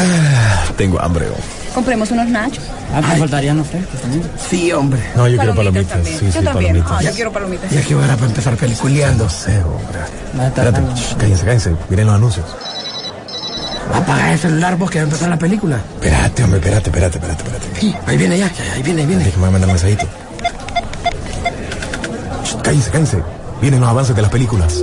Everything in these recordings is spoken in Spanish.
Ah, tengo hambre. Compremos unos nachos. Ah, me faltarían los frescos también. Sí, hombre. No, yo quiero palomitas. Sí, yo sí, también. palomitas. Ah, yo quiero palomitas. Ya que hora para empezar peliculeando. No sé, hombre. Espérate, shh, cállense, cállense. Miren los anuncios. Apaga el celular vos que va a empezar la película. Espérate, hombre, espérate, espérate, espérate, espérate. Sí, ahí viene ya, ya, ahí viene, ahí viene. Déjame mandar un mensajito. Shh, cállense, cállense. Vienen los avances de las películas.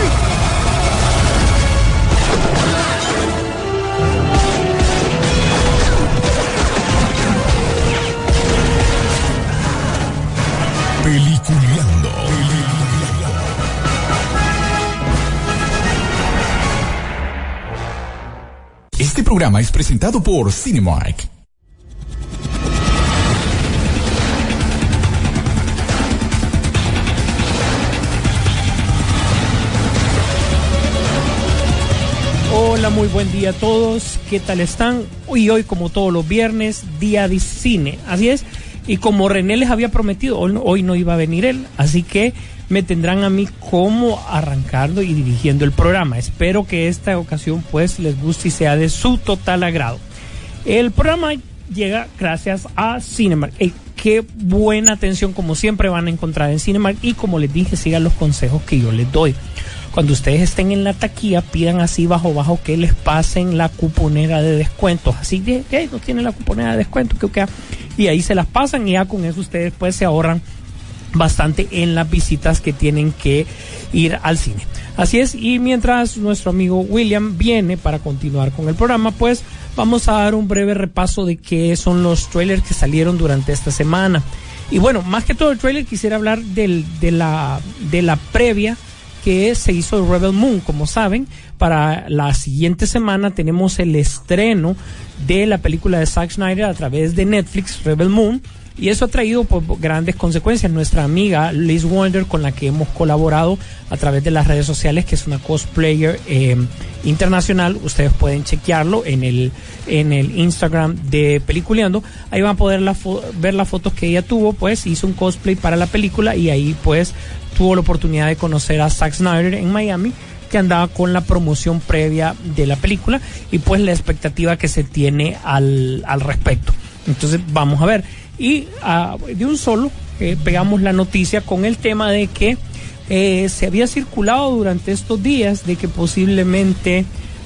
Programa es presentado por Cinemark. Hola, muy buen día a todos. ¿Qué tal están? Y hoy, como todos los viernes, día de cine. Así es. Y como René les había prometido, hoy hoy no iba a venir él. Así que me tendrán a mí como arrancando y dirigiendo el programa. Espero que esta ocasión pues les guste y sea de su total agrado. El programa llega gracias a Cinemark. Qué buena atención como siempre van a encontrar en Cinemark y como les dije, sigan los consejos que yo les doy. Cuando ustedes estén en la taquilla, pidan así bajo bajo que les pasen la cuponera de descuentos. Así de, hey, no tienen la cuponera de descuento, que que y ahí se las pasan y ya con eso ustedes pues se ahorran bastante en las visitas que tienen que ir al cine. Así es, y mientras nuestro amigo William viene para continuar con el programa, pues vamos a dar un breve repaso de qué son los trailers que salieron durante esta semana. Y bueno, más que todo el trailer quisiera hablar del, de, la, de la previa que se hizo de Rebel Moon. Como saben, para la siguiente semana tenemos el estreno de la película de Zack Snyder a través de Netflix, Rebel Moon. Y eso ha traído pues, grandes consecuencias. Nuestra amiga Liz Wonder, con la que hemos colaborado a través de las redes sociales, que es una cosplayer eh, internacional, ustedes pueden chequearlo en el, en el Instagram de Peliculeando. Ahí van a poder la ver las fotos que ella tuvo, pues hizo un cosplay para la película y ahí pues tuvo la oportunidad de conocer a Zack Snyder en Miami que andaba con la promoción previa de la película y pues la expectativa que se tiene al, al respecto. Entonces vamos a ver. Y ah, de un solo eh, pegamos la noticia con el tema de que eh, se había circulado durante estos días de que posiblemente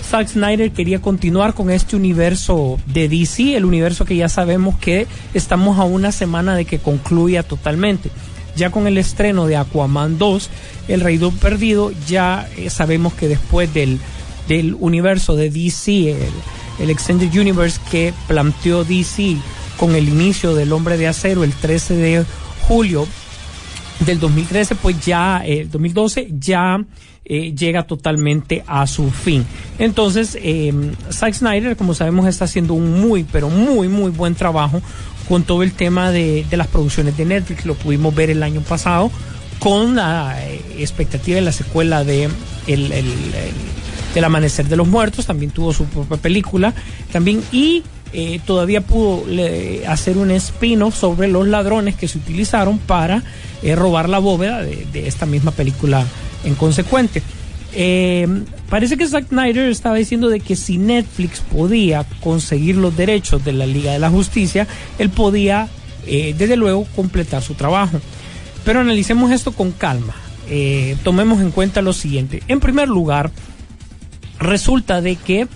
Zack Snyder quería continuar con este universo de DC, el universo que ya sabemos que estamos a una semana de que concluya totalmente. Ya con el estreno de Aquaman 2, El Rey do Perdido, ya eh, sabemos que después del, del universo de DC, el, el Extended Universe que planteó DC con el inicio del Hombre de Acero el 13 de julio del 2013, pues ya, eh, 2012, ya eh, llega totalmente a su fin. Entonces, eh, Zack Snyder, como sabemos, está haciendo un muy, pero muy, muy buen trabajo con todo el tema de, las producciones de Netflix. Lo pudimos ver el año pasado con la eh, expectativa de la secuela de el, el- el- Amanecer de los Muertos. También tuvo su propia película. También y eh, todavía pudo hacer un spin-off sobre los ladrones que se utilizaron para eh, robar la bóveda de, esta misma película en consecuente. Eh, parece que Zack Snyder estaba diciendo de que si Netflix podía conseguir los derechos de la Liga de la Justicia, él podía, desde luego, completar su trabajo. Pero analicemos esto con calma. Tomemos en cuenta lo siguiente. En primer lugar, resulta de que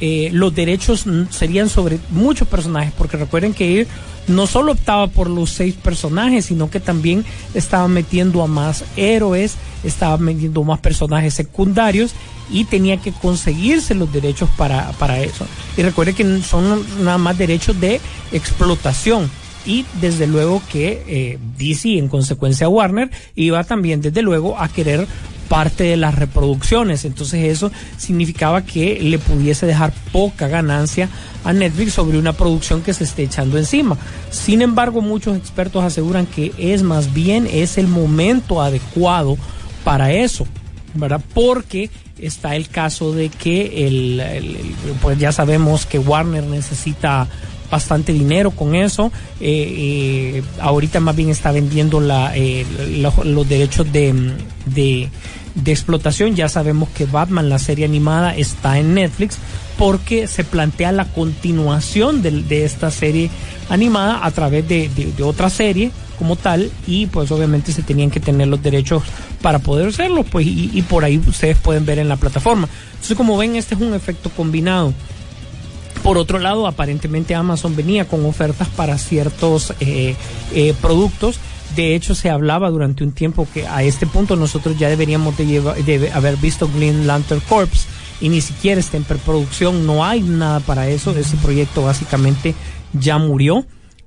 eh, los derechos serían sobre muchos personajes, porque recuerden que él no solo optaba por los seis personajes, sino que también estaba metiendo a más héroes, estaba metiendo más personajes secundarios y tenía que conseguirse los derechos para, para eso. Y recuerden que son nada más derechos de explotación. Y desde luego que eh, DC, en consecuencia Warner, iba también desde luego a querer parte de las reproducciones. Entonces eso significaba que le pudiese dejar poca ganancia a Netflix sobre una producción que se esté echando encima. Sin embargo, muchos expertos aseguran que es más bien es el momento adecuado para eso. ¿verdad? Porque está el caso de que el, pues ya sabemos que Warner necesita bastante dinero con eso. Eh, eh, ahorita más bien está vendiendo la, eh, lo- los derechos de, de, de explotación. Ya sabemos que Batman, la serie animada, está en Netflix porque se plantea la continuación del- de, esta serie animada a través de, de- de otra serie como tal y pues obviamente se tenían que tener los derechos para poder hacerlo pues y, y por ahí ustedes pueden ver en la plataforma entonces como ven este es un efecto combinado por otro lado, aparentemente Amazon venía con ofertas para ciertos eh, eh, productos. De hecho, se hablaba durante un tiempo que a este punto nosotros ya deberíamos de, haber visto Green Lantern Corps y ni siquiera está en preproducción. No hay nada para eso. Ese proyecto básicamente ya murió.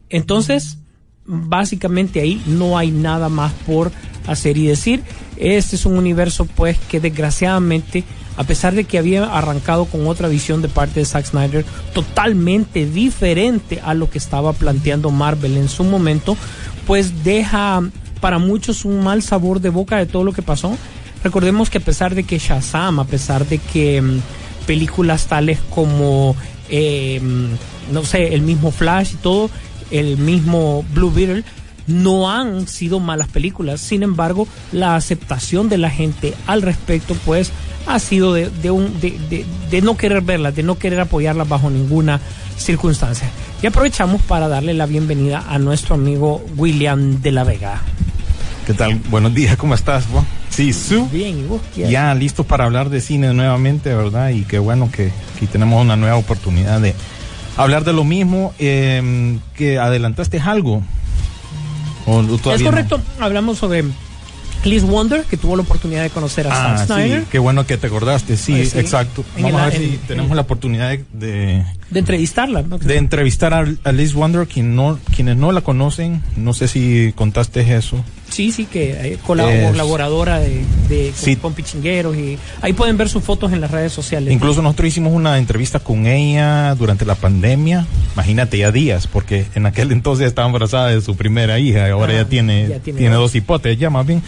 Entonces, básicamente ahí no hay nada más por hacer y decir. Este es un universo pues que desgraciadamente, a pesar de que había arrancado con otra visión de parte de Zack Snyder, totalmente diferente a lo que estaba planteando Marvel en su momento, pues deja para muchos un mal sabor de boca de todo lo que pasó. Recordemos que a pesar de que Shazam, a pesar de que mm, películas tales como, mm, no sé, el mismo Flash y todo, el mismo Blue Beetle, no han sido malas películas. Sin embargo, la aceptación de la gente al respecto, pues, ha sido de, de un, de, de- de no querer verlas, de no querer apoyarlas bajo ninguna circunstancia. Y aprovechamos para darle la bienvenida a nuestro amigo William de la Vega. ¿Qué tal? Buenos días, ¿cómo estás? Sí, Su. Bien, ¿y vos? ¿Qué Ya listos para hablar de cine nuevamente, ¿verdad? Y qué bueno que aquí tenemos una nueva oportunidad de hablar de lo mismo. eh, que adelantaste algo. ¿O Es no? correcto, hablamos sobre Liz Wonder, que tuvo la oportunidad de conocer a Ah, Zack Snyder, sí, qué bueno que te acordaste, sí, Pues sí. exacto. En Vamos el- a ver en- si en- tenemos la oportunidad de, de, de entrevistarla. ¿no? de entrevistar a, a Liz Wonder, quien no, quienes no la conocen, no sé si contaste eso. Sí, sí, que Es- colaboradora de, de- Sí. con, con Pichingueros y ahí pueden ver sus fotos en las redes sociales. Incluso nosotros hicimos una entrevista con ella durante la pandemia, imagínate ya días, porque en aquel entonces estaba embarazada de su primera hija, y ahora Ah, ya tiene, ya tiene tiene, dos. hipotes, ya más bien.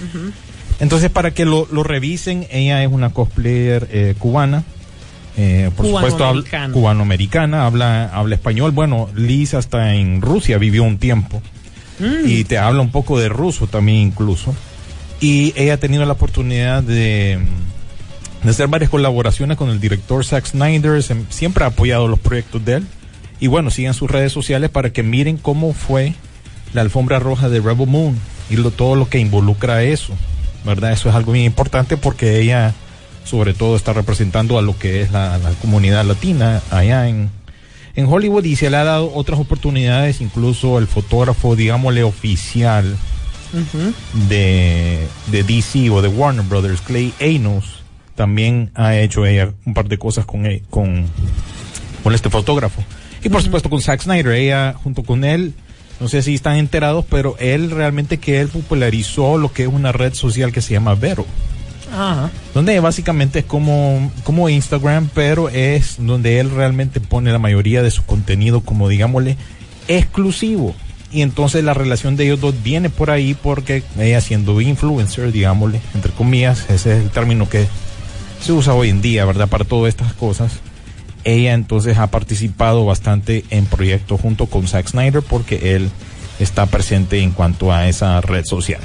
Entonces, para que lo, lo revisen, ella es una cosplayer eh, cubana. eh, por supuesto, habla- Cubanoamericana. cubanoamericana, habla, habla español. Bueno, Liz hasta en Rusia vivió un tiempo Mm. y te habla un poco de ruso también incluso. Y ella ha tenido la oportunidad de, de hacer varias colaboraciones con el director Zack Snyder, siempre ha apoyado los proyectos de él. Y bueno, sigan sus redes sociales para que miren cómo fue la alfombra roja de Rebel Moon y lo, todo lo que involucra eso, ¿verdad? Eso es algo bien importante porque ella sobre todo está representando a lo que es la, la comunidad latina allá en, en Hollywood y se le ha dado otras oportunidades, incluso el fotógrafo, digámosle, oficial de, de DC o de Warner Brothers, Clay Anos, también ha hecho ella un par de cosas con, con, con este fotógrafo. Y por supuesto con Zack Snyder, ella junto con él, no sé si están enterados, pero él realmente que él popularizó lo que es una red social que se llama Vero Donde básicamente es como, como Instagram, pero es donde él realmente pone la mayoría de su contenido como, digámosle, exclusivo. Y entonces la relación de ellos dos viene por ahí porque ella siendo influencer, digámosle, entre comillas, ese es el término que se usa hoy en día, ¿verdad? Para todas estas cosas. Ella entonces ha participado bastante en proyectos junto con Zack Snyder porque él está presente en cuanto a esa red social.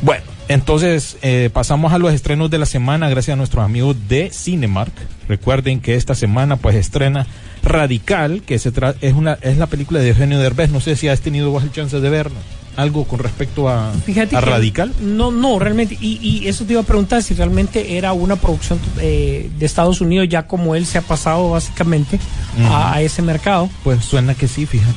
Bueno, entonces eh, pasamos a los estrenos de la semana gracias a nuestros amigos de Cinemark. Recuerden que esta semana pues estrena Radical, que se tra- es una es la película de Eugenio Derbez. No sé si has tenido vos el chance de verla. Algo con respecto a, Fíjate a Radical. No, no, realmente. Y, y eso te iba a preguntar si realmente era una producción eh, de Estados Unidos, ya como él se ha pasado básicamente a, a ese mercado. Pues suena que sí, fíjate.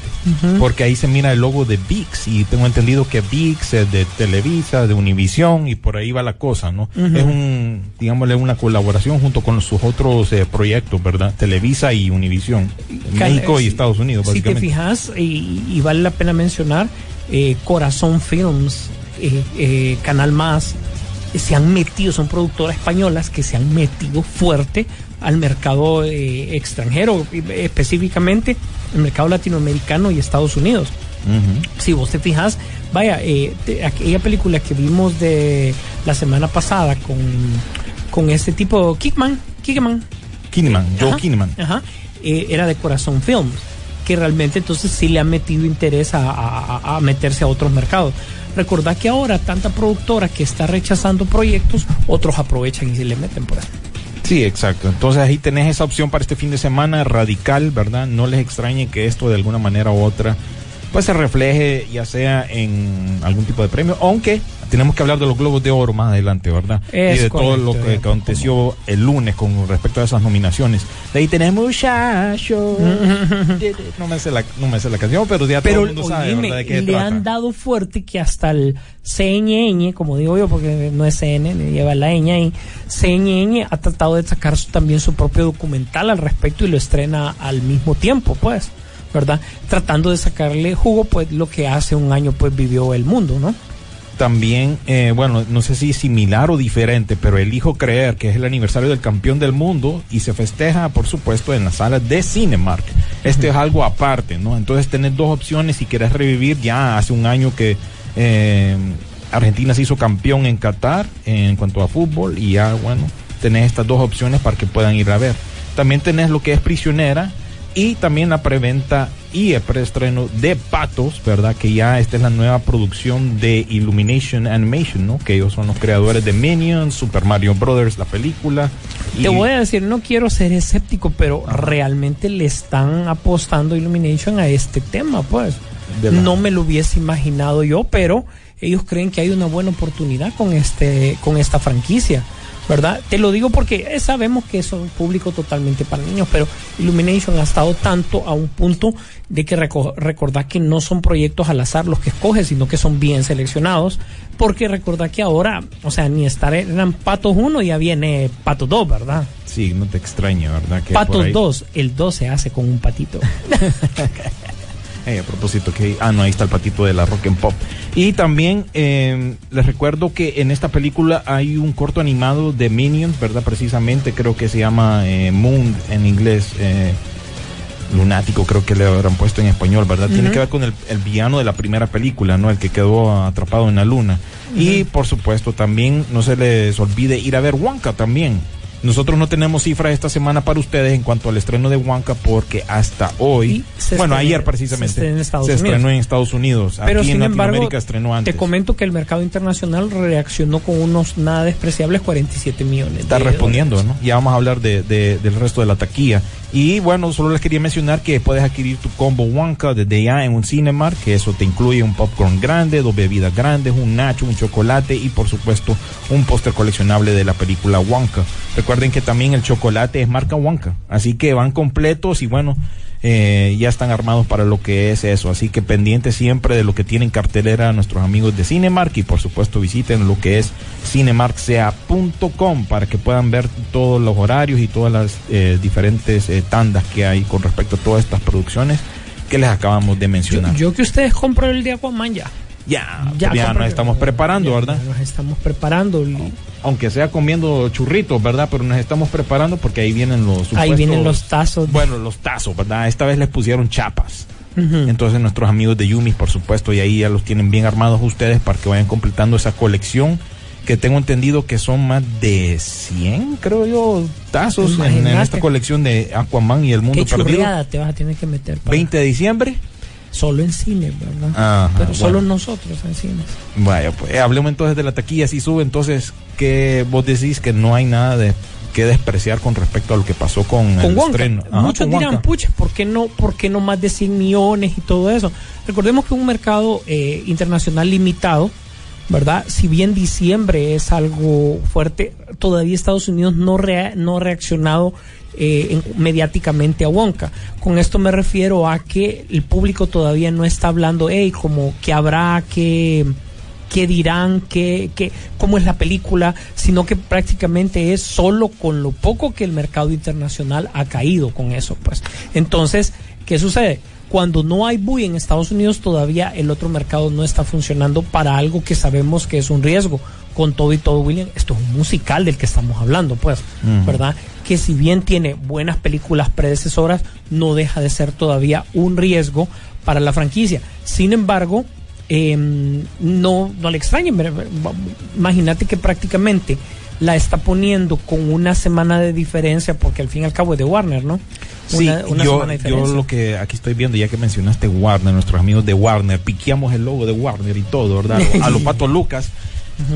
Porque ahí se mira el logo de VIX y tengo entendido que VIX es de Televisa, de Univisión y por ahí va la cosa, ¿no? Es un, digámosle, una colaboración junto con sus otros eh, proyectos, ¿verdad? Televisa y Univisión. México y Estados Unidos, Si te básicamente. fijas, y, y vale la pena mencionar, eh, Corazón Films, eh, eh, Canal Más, se han metido, son productoras españolas que se han metido fuerte al mercado extranjero, específicamente el mercado latinoamericano y Estados Unidos. Si vos te fijas, vaya, te- aquella película que vimos de la semana pasada con, con este tipo, Kickman, Kickman, Kinnaman, Joe Ajá, Kinnaman. ajá, eh, era de Corazón Films, que realmente entonces sí le ha metido interés a, meterse a otros mercados. Recordad que ahora tanta productora que está rechazando proyectos, otros aprovechan y se le meten por ahí. Sí, exacto. Entonces ahí tenés esa opción para este fin de semana radical, ¿verdad? No les extrañe que esto de alguna manera u otra pues se refleje ya sea en algún tipo de premio, aunque tenemos que hablar de los Globos de Oro más adelante, ¿verdad? Es y de todo lo que aconteció el lunes con respecto a esas nominaciones. De ahí tenemos muchacho. no me sé la no me sé la canción, pero ya todo Pero el mundo sabe, oíme, ¿verdad? de qué le trata. han dado fuerte que hasta el CNN, como digo yo, porque no es CNN, lleva la ñ ahí, CNN ha tratado de sacar también su propio documental al respecto y lo estrena al mismo tiempo, pues, ¿verdad? Tratando de sacarle jugo, pues, lo que hace un año, pues, vivió el mundo, ¿no? También, eh, bueno, no sé si similar o diferente, pero elijo creer que es el aniversario del campeón del mundo y se festeja, por supuesto, en la sala de Cinemark. Este es algo aparte, ¿no? Entonces tenés dos opciones si querés revivir. Ya hace un año que eh, Argentina se hizo campeón en Qatar en cuanto a fútbol y ya, bueno, tenés estas dos opciones para que puedan ir a ver. También tenés lo que es prisionera y también la preventa y el preestreno de Patos, ¿verdad? Que ya esta es la nueva producción de Illumination Animation, ¿no? Que ellos son los creadores de Minions, Super Mario Brothers, la película. Te y- voy a decir, no quiero ser escéptico, pero realmente le están apostando Illumination a este tema, pues. La- No me lo hubiese imaginado yo, pero ellos creen que hay una buena oportunidad con este, con esta franquicia, ¿verdad? Te lo digo porque eh, sabemos que es un público totalmente para niños, pero Illumination ha estado tanto a un punto de que reco- recordar que no son proyectos al azar los que escoge, sino que son bien seleccionados, porque recordar que ahora, o sea, ni estar eran Patos 1, ya viene Patos 2, ¿verdad? Sí, no te extraña, ¿verdad? Que Patos ahí- 2, el 2 se hace con un patito. Eh, a propósito, que ah, no, ahí está el patito de la rock and pop. Y también eh, les recuerdo que en esta película hay un corto animado de Minions, ¿verdad? Precisamente, creo que se llama eh, Moon en inglés. eh, Lunático, creo que le habrán puesto en español, ¿verdad? Tiene que ver con el, el villano de la primera película, ¿no? El que quedó atrapado en la luna. Y por supuesto, también no se les olvide ir a ver Wonka también. Nosotros no tenemos cifras esta semana para ustedes en cuanto al estreno de Wonka porque hasta hoy, bueno, estrenó- ayer precisamente, se estrenó en Estados se estrenó Unidos. en Estados Unidos. Pero Aquí sin en embargo, Latinoamérica estrenó antes. te comento que el mercado internacional reaccionó con unos nada despreciables 47 millones. Está de respondiendo, dólares. ¿no? Ya vamos a hablar de, de- del resto de la taquilla. Y bueno, solo les quería mencionar que puedes adquirir tu combo Wonka desde ya en un Cinemark, que eso te incluye un popcorn grande, dos bebidas grandes, un nacho, un chocolate y por supuesto un póster coleccionable de la película Wonka. Recuerden que también el chocolate es marca Wonka, así que van completos y bueno, eh, ya están armados para lo que es eso. Así que pendientes siempre de lo que tienen cartelera nuestros amigos de Cinemark y por supuesto visiten lo que es cinemarksea.com para que puedan ver todos los horarios y todas las eh, diferentes eh, tandas que hay con respecto a todas estas producciones que les acabamos de mencionar. yo que ustedes compran el de Aquaman ya. Ya, ya, compran- nos estamos preparando, ya, ¿verdad? ya Nos estamos preparando. Aunque sea comiendo churritos, ¿verdad? Pero nos estamos preparando porque ahí vienen los Ahí supuestos- vienen los tazos. Bueno, los tazos, ¿verdad? Esta vez les pusieron chapas. Entonces nuestros amigos de Yumis, por supuesto, y ahí ya los tienen bien armados ustedes para que vayan completando esa colección que tengo entendido que son más de 100, creo yo, tazos en, en esta colección de Aquaman y el Mundo Qué Perdido. te vas a tener que meter. para- 20 de diciembre. Solo en cine, ¿verdad? Ajá, Pero solo bueno. nosotros en cines. Vaya, pues eh, hablemos entonces de la taquilla, si sube, entonces, que vos decís que no hay nada de que despreciar con respecto a lo que pasó con, con el Wonka. estreno. Ajá, Muchos con dirán, pucha, ¿por qué, no, ¿por qué no más de 100 millones y todo eso? Recordemos que un mercado eh, internacional limitado, ¿verdad? Si bien diciembre es algo fuerte, todavía Estados Unidos no, rea- no ha reaccionado eh, en- mediáticamente a Wonka. Con esto me refiero a que el público todavía no está hablando, hey, como que habrá que qué dirán, qué, qué, cómo es la película, sino que prácticamente es solo con lo poco que el mercado internacional ha caído con eso, pues. Entonces, ¿qué sucede? Cuando no hay buy en Estados Unidos, todavía el otro mercado no está funcionando para algo que sabemos que es un riesgo. Con todo y todo, William, esto es un musical del que estamos hablando, pues, ¿verdad? Que si bien tiene buenas películas predecesoras, no deja de ser todavía un riesgo para la franquicia. Sin embargo, eh, no, no le extrañen. Imagínate que prácticamente la está poniendo con una semana de diferencia, porque al fin y al cabo es de Warner, ¿no? Sí, Una- yo, semana de yo lo que aquí estoy viendo, ya que mencionaste Warner, nuestros amigos de Warner, piqueamos el logo de Warner y todo, ¿verdad? A los patos Lucas.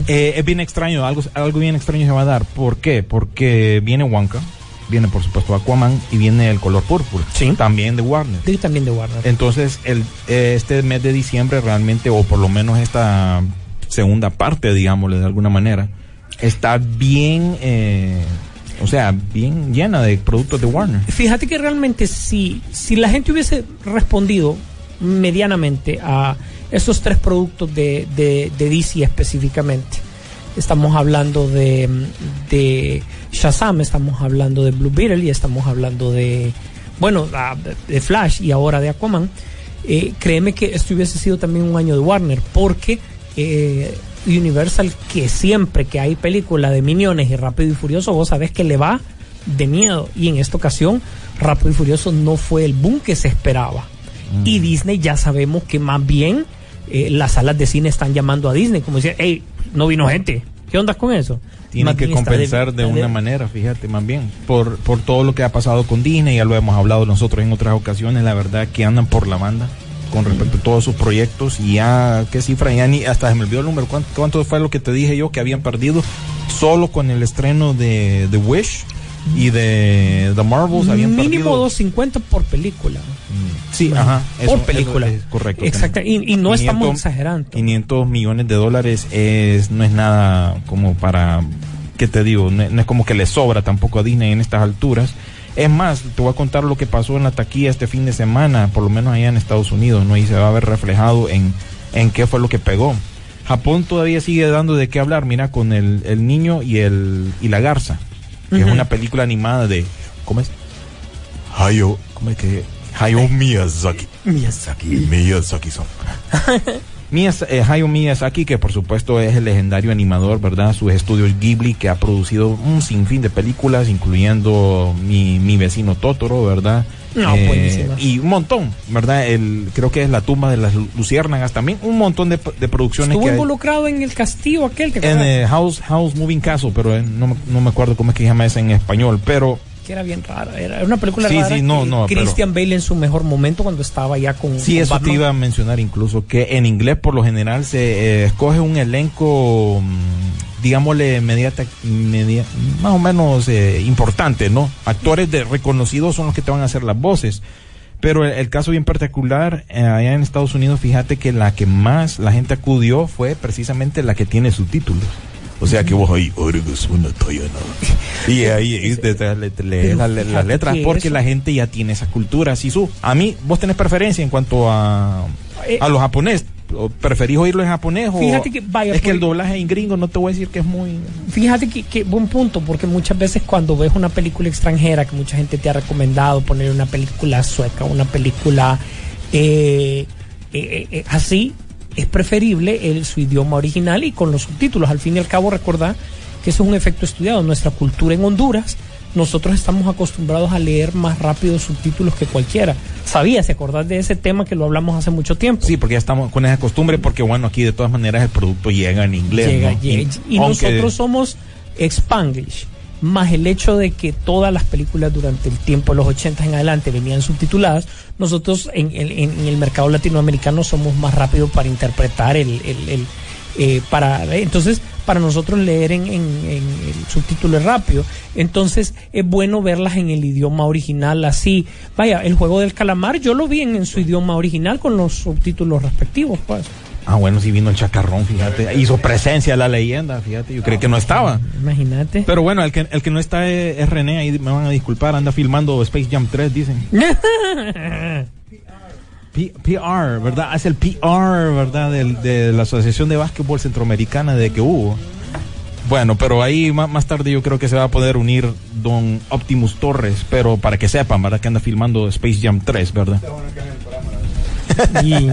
Eh, es bien extraño, algo, algo bien extraño se va a dar. ¿Por qué? Porque viene Wonka, viene por supuesto Aquaman y viene el color púrpura. Sí. También de Warner. Sí, también de Warner. Entonces, el, eh, este mes de diciembre realmente, o por lo menos esta segunda parte, digámosle de alguna manera, está bien, eh, o sea, bien llena de productos de Warner. Fíjate que realmente si, si la gente hubiese respondido medianamente a esos tres productos de, de, de DC específicamente, estamos hablando de, de Shazam, estamos hablando de Blue Beetle y estamos hablando de, bueno, de Flash y ahora de Aquaman, eh, créeme que esto hubiese sido también un año de Warner, porque eh, Universal, que siempre que hay película de Miniones y Rápido y Furioso, vos sabés que le va de miedo. Y en esta ocasión, Rápido y Furioso no fue el boom que se esperaba. Y Disney ya sabemos que más bien eh, las salas de cine están llamando a Disney, como decir, hey, no vino gente. ¿Qué onda con eso? Tienen Más que compensar de una manera, fíjate, más bien, por, por todo lo que ha pasado con Disney, ya lo hemos hablado nosotros en otras ocasiones, la verdad que andan por la banda con respecto a todos sus proyectos y ya, ¿qué cifra? Ya ni, hasta se me olvidó el número, ¿cuánto, cuánto fue lo que te dije yo que habían perdido solo con el estreno de The Wish y de The Marvels? Habían Mínimo perdido, 250 por película. Sí, ajá. por eso- película. eso es correcto. Exacto. Y, y no 500 estamos exagerando. 500 millones de dólares es no es nada como para qué te digo no, no es como que le sobra tampoco a Disney en estas alturas es más te voy a contar lo que pasó en la taquilla este fin de semana por lo menos allá en Estados Unidos no y se va a ver reflejado en en qué fue lo que pegó. Japón todavía sigue dando de qué hablar mira con el, el niño y el y la garza que es una película animada de cómo es Hayao cómo es que Hayao Miyazaki. Miyazaki. Miyazaki-san. Miyaz- eh, Hayao Miyazaki, que por supuesto es el legendario animador, ¿verdad? Sus estudios Ghibli, que ha producido un sinfín de películas, incluyendo Mi, mi vecino Totoro, ¿verdad? Eh, No, buenísimas. y un montón, ¿verdad? El, creo que es La tumba de las lu- luciérnagas también, un montón de, de producciones Estuvo que hay. involucrado en el castillo aquel, ¿te En eh, House, House Moving Castle, pero eh, no, no me acuerdo cómo es que se llama ese en español, pero era bien rara. Era una película Sí, rara. sí, no, pero- Christian Bale en su mejor momento cuando estaba ya con. Sí, con eso te Batman. iba a mencionar incluso, que en inglés por lo general se eh, escoge un elenco, mm, digámosle, mediata, media, más o menos eh, importante, ¿no? Actores de reconocidos son los que te van a hacer las voces. Pero el, el caso bien particular, eh, allá en Estados Unidos, fíjate que la que más la gente acudió fue precisamente la que tiene subtítulos. O sea que vos ahí, y ahí y te- le- Pero la- las letras que porque eso- la gente ya tiene esa cultura. Si su, a mí, vos tenés preferencia en cuanto a, Eh, a los japonés. ¿O ¿Preferís oírlo en japonés o Fíjate que, vaya, es que el doblaje en gringo no te voy a decir que es muy Fíjate que, que buen punto, porque muchas veces cuando ves una película extranjera que mucha gente te ha recomendado poner una película sueca, una película eh, eh, eh, así, es preferible el, su idioma original y con los subtítulos. Al fin y al cabo, recordar que eso es un efecto estudiado. Nuestra cultura en Honduras, nosotros estamos acostumbrados a leer más rápido subtítulos que cualquiera. ¿Sabías? ¿Se acordás de ese tema que lo hablamos hace mucho tiempo? Sí, porque ya estamos con esa costumbre, porque bueno, aquí de todas maneras el producto llega en inglés. llega, ¿no? llega. Y, nosotros somos Spanglish. Más el hecho de que todas las películas durante el tiempo de los 80 en adelante venían subtituladas, nosotros en, en- en el mercado latinoamericano somos más rápidos para interpretar el, el- el, eh, para entonces para nosotros leer en, en- en el subtítulo es rápido. Entonces es bueno verlas en el idioma original así. Vaya el juego del calamar yo lo vi en, en su idioma original con los subtítulos respectivos pues Ah, bueno, sí vino el chacarrón, fíjate. Hizo presencia la leyenda, fíjate. Yo creí que no estaba. imagínate Pero bueno, el que, el que no está es, es René, ahí me van a disculpar, anda filmando Space Jam 3, dicen. P- PR, ¿verdad? Es el PR, ¿verdad? Del- de la Asociación de Básquetbol Centroamericana de que hubo. Bueno, pero ahí ma- más, tarde yo creo que se va a poder unir don Optimus Torres, pero para que sepan, ¿verdad? Que anda filmando Space Jam 3, ¿verdad? Y-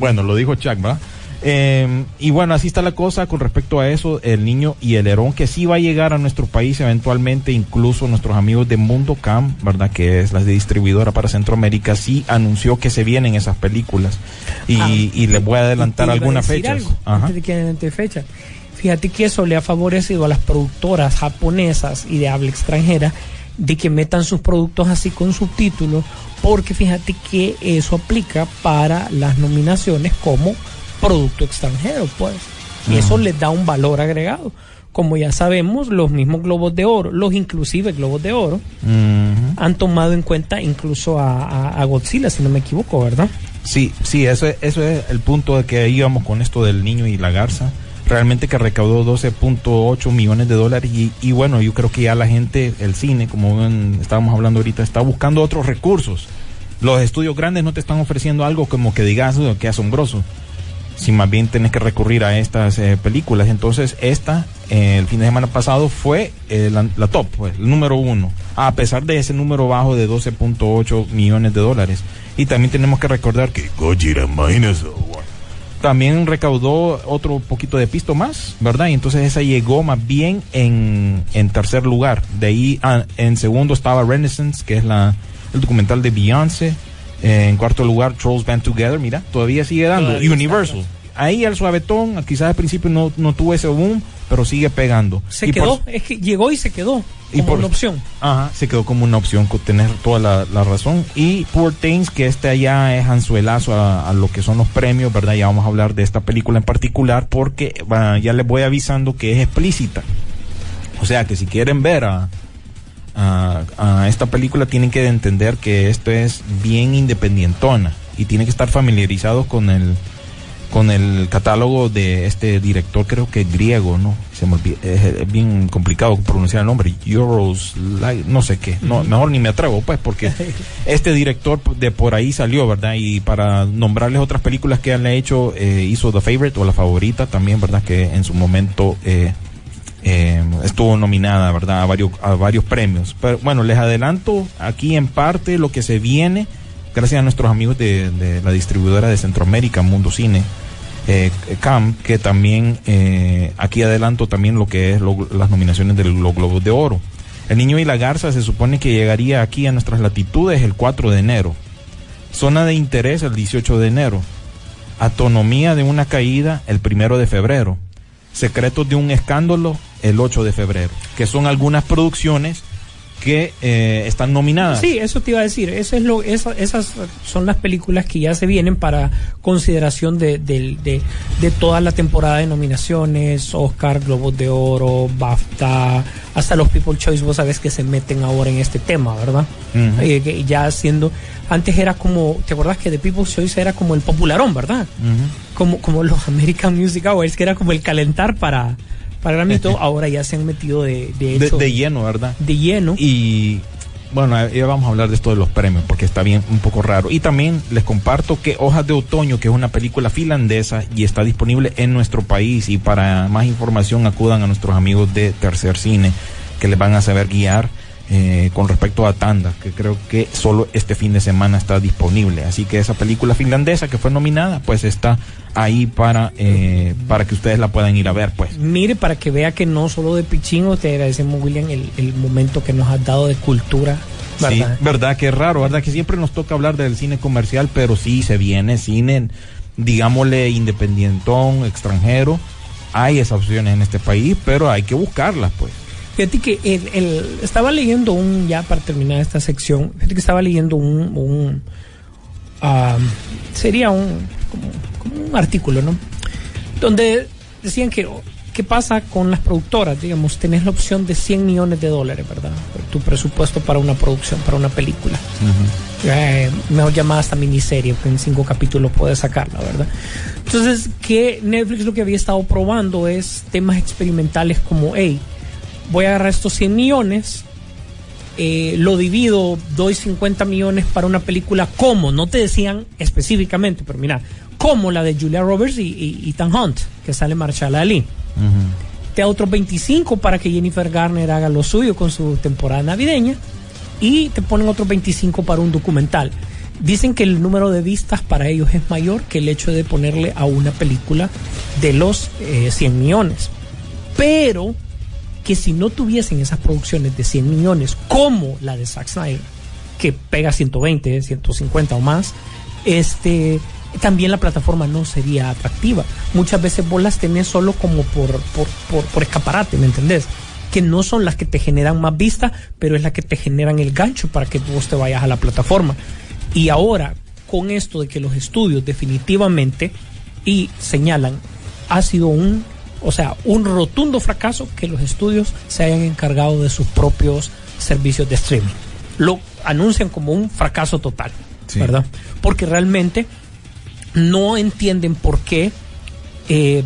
Bueno, lo dijo Chuck, ¿verdad? Eh, y bueno, así está la cosa con respecto a eso, el niño y el herón, que sí va a llegar a nuestro país eventualmente, incluso nuestros amigos de Mundo Cam, ¿verdad? Que es la distribuidora para Centroamérica, sí anunció que se vienen esas películas. Y, Ah, y les voy a adelantar algunas fechas. algo, Ajá. antes de que adelante fecha. Fíjate que eso le ha favorecido a las productoras japonesas y de habla extranjera de que metan sus productos así con subtítulos, porque fíjate que eso aplica para las nominaciones como producto extranjero, pues. Y eso les da un valor agregado. Como ya sabemos, los mismos globos de oro, los inclusive globos de oro, han tomado en cuenta incluso a, a- a Godzilla, si no me equivoco, ¿verdad? Sí, sí, eso, es- eso es el punto de que íbamos con esto del niño y la garza. Realmente que recaudó 12.8 millones de dólares y, bueno, yo creo que ya la gente, el cine, como estábamos hablando ahorita, está buscando otros recursos. Los estudios grandes no te están ofreciendo algo como que digas, "Oh, qué asombroso. Si más bien tenés que recurrir a estas eh, películas. Entonces, esta, eh, el fin de semana pasado, fue eh, la, la top, pues, el número uno. A pesar de ese número bajo de 12.8 millones de dólares. Y también tenemos que recordar que Gojira Minus también recaudó otro poquito de pisto más, ¿verdad? Y entonces esa llegó más bien en, en tercer lugar. De ahí ah, en segundo estaba Renaissance, que es la, el documental de Beyoncé. Eh, en cuarto lugar, Trolls Band Together, mira, todavía sigue dando. Todavía Universal. Ahí el suavetón, quizás al principio no, no tuvo ese boom, pero sigue pegando. Se Y por- quedó, es que llegó y se quedó y como por- una opción. Ajá, se quedó como una opción, con tener toda la, la razón. Y Poor Things, que este allá es anzuelazo a, a lo que son los premios, ¿verdad? Ya vamos a hablar de esta película en particular porque ya les voy avisando que es explícita. O sea que si quieren ver a, a, a esta película tienen que entender que esto es bien independientona y tienen que estar familiarizados con el con el catálogo de este director, creo que griego, ¿no? Se me olvida, es, es bien complicado pronunciar el nombre, Euros, no sé qué, no, mejor ni me atrevo, pues, porque este director de por ahí salió, ¿verdad? Y para nombrarles otras películas que él ha hecho, eh, hizo The Favorite o La Favorita también, ¿verdad? Que en su momento eh, eh, estuvo nominada, ¿verdad? A varios, a varios premios. Pero bueno, les adelanto aquí en parte lo que se viene, gracias a nuestros amigos de, la distribuidora de Centroamérica, Mundo Cine, eh, CAM, que también eh, aquí adelanto también lo que es las nominaciones de los Globos de Oro. El Niño y la Garza se supone que llegaría aquí a nuestras latitudes el 4 de enero. Zona de interés el 18 de enero. Atonomía de una caída el primero de febrero. Secretos de un escándalo el 8 de febrero. Que son algunas producciones que eh, están nominadas. Sí, eso te iba a decir. Eso es lo, esa- esas son las películas que ya se vienen para consideración de, de, de toda la temporada de nominaciones, Oscar, Globos de Oro, BAFTA, hasta los People Choice, vos sabes que se meten ahora en este tema, ¿verdad? Eh, que ya haciendo, antes era como, ¿te acuerdas que The People's Choice era como el popularón, ¿verdad? Como los American Music Awards, que era como el calentar para, para Gramito, ahora ya se han metido de, de de, hecho, de lleno, ¿verdad? de lleno. Y bueno, ya vamos a hablar de esto de los premios porque está bien un poco raro. Y también les comparto que Hojas de Otoño, que es una película finlandesa y está disponible en nuestro país. Y para más información acudan a nuestros amigos de Tercer Cine que les van a saber guiar eh, con respecto a Tanda, que creo que solo este fin de semana está disponible. Así que esa película finlandesa que fue nominada, pues está ahí para, eh, para que ustedes la puedan ir a ver, pues. Mire, para que vea que no solo de pichingo, te agradecemos, William, el, el momento que nos has dado de cultura, ¿verdad? Sí, verdad que es raro, verdad que siempre nos toca hablar del cine comercial, pero sí se viene cine, digámosle independientón, extranjero. Hay esas opciones en este país, pero hay que buscarlas, pues. Fíjate que el, el- estaba leyendo un, ya para terminar esta sección, fíjate que estaba leyendo un, un ah, sería un, como, como un artículo, ¿no? Donde decían que, ¿qué pasa con las productoras? Digamos, tenés la opción de 100 millones de dólares, ¿verdad? Tu presupuesto para una producción, para una película. Eh, mejor llamada hasta miniserie, porque en cinco capítulos puedes sacarla, ¿verdad? Entonces, que Netflix lo que había estado probando es temas experimentales como, hey, voy a agarrar estos 100 millones, eh, lo divido, doy 50 millones para una película como, no te decían específicamente, pero mira, como la de Julia Roberts y, y Ethan Hunt, que sale Marshall Ali. Te da otros 25 para que Jennifer Garner haga lo suyo con su temporada navideña y te ponen otros 25 para un documental. Dicen que el número de vistas para ellos es mayor que el hecho de ponerle a una película de los eh, 100 millones. Pero que si no tuviesen esas producciones de 100 millones como la de Zack Snyder, que pega 120, 150 o más, este, también la plataforma no sería atractiva. Muchas veces vos las tenés solo como por, por, por, por escaparate, ¿me entendés? Que no son las que te generan más vista, pero es la que te generan el gancho para que vos te vayas a la plataforma. Y ahora, con esto de que los estudios definitivamente y señalan, ha sido un, o sea, un rotundo fracaso que los estudios se hayan encargado de sus propios servicios de streaming. Lo anuncian como un fracaso total, Sí. ¿verdad? Porque realmente no entienden por qué eh,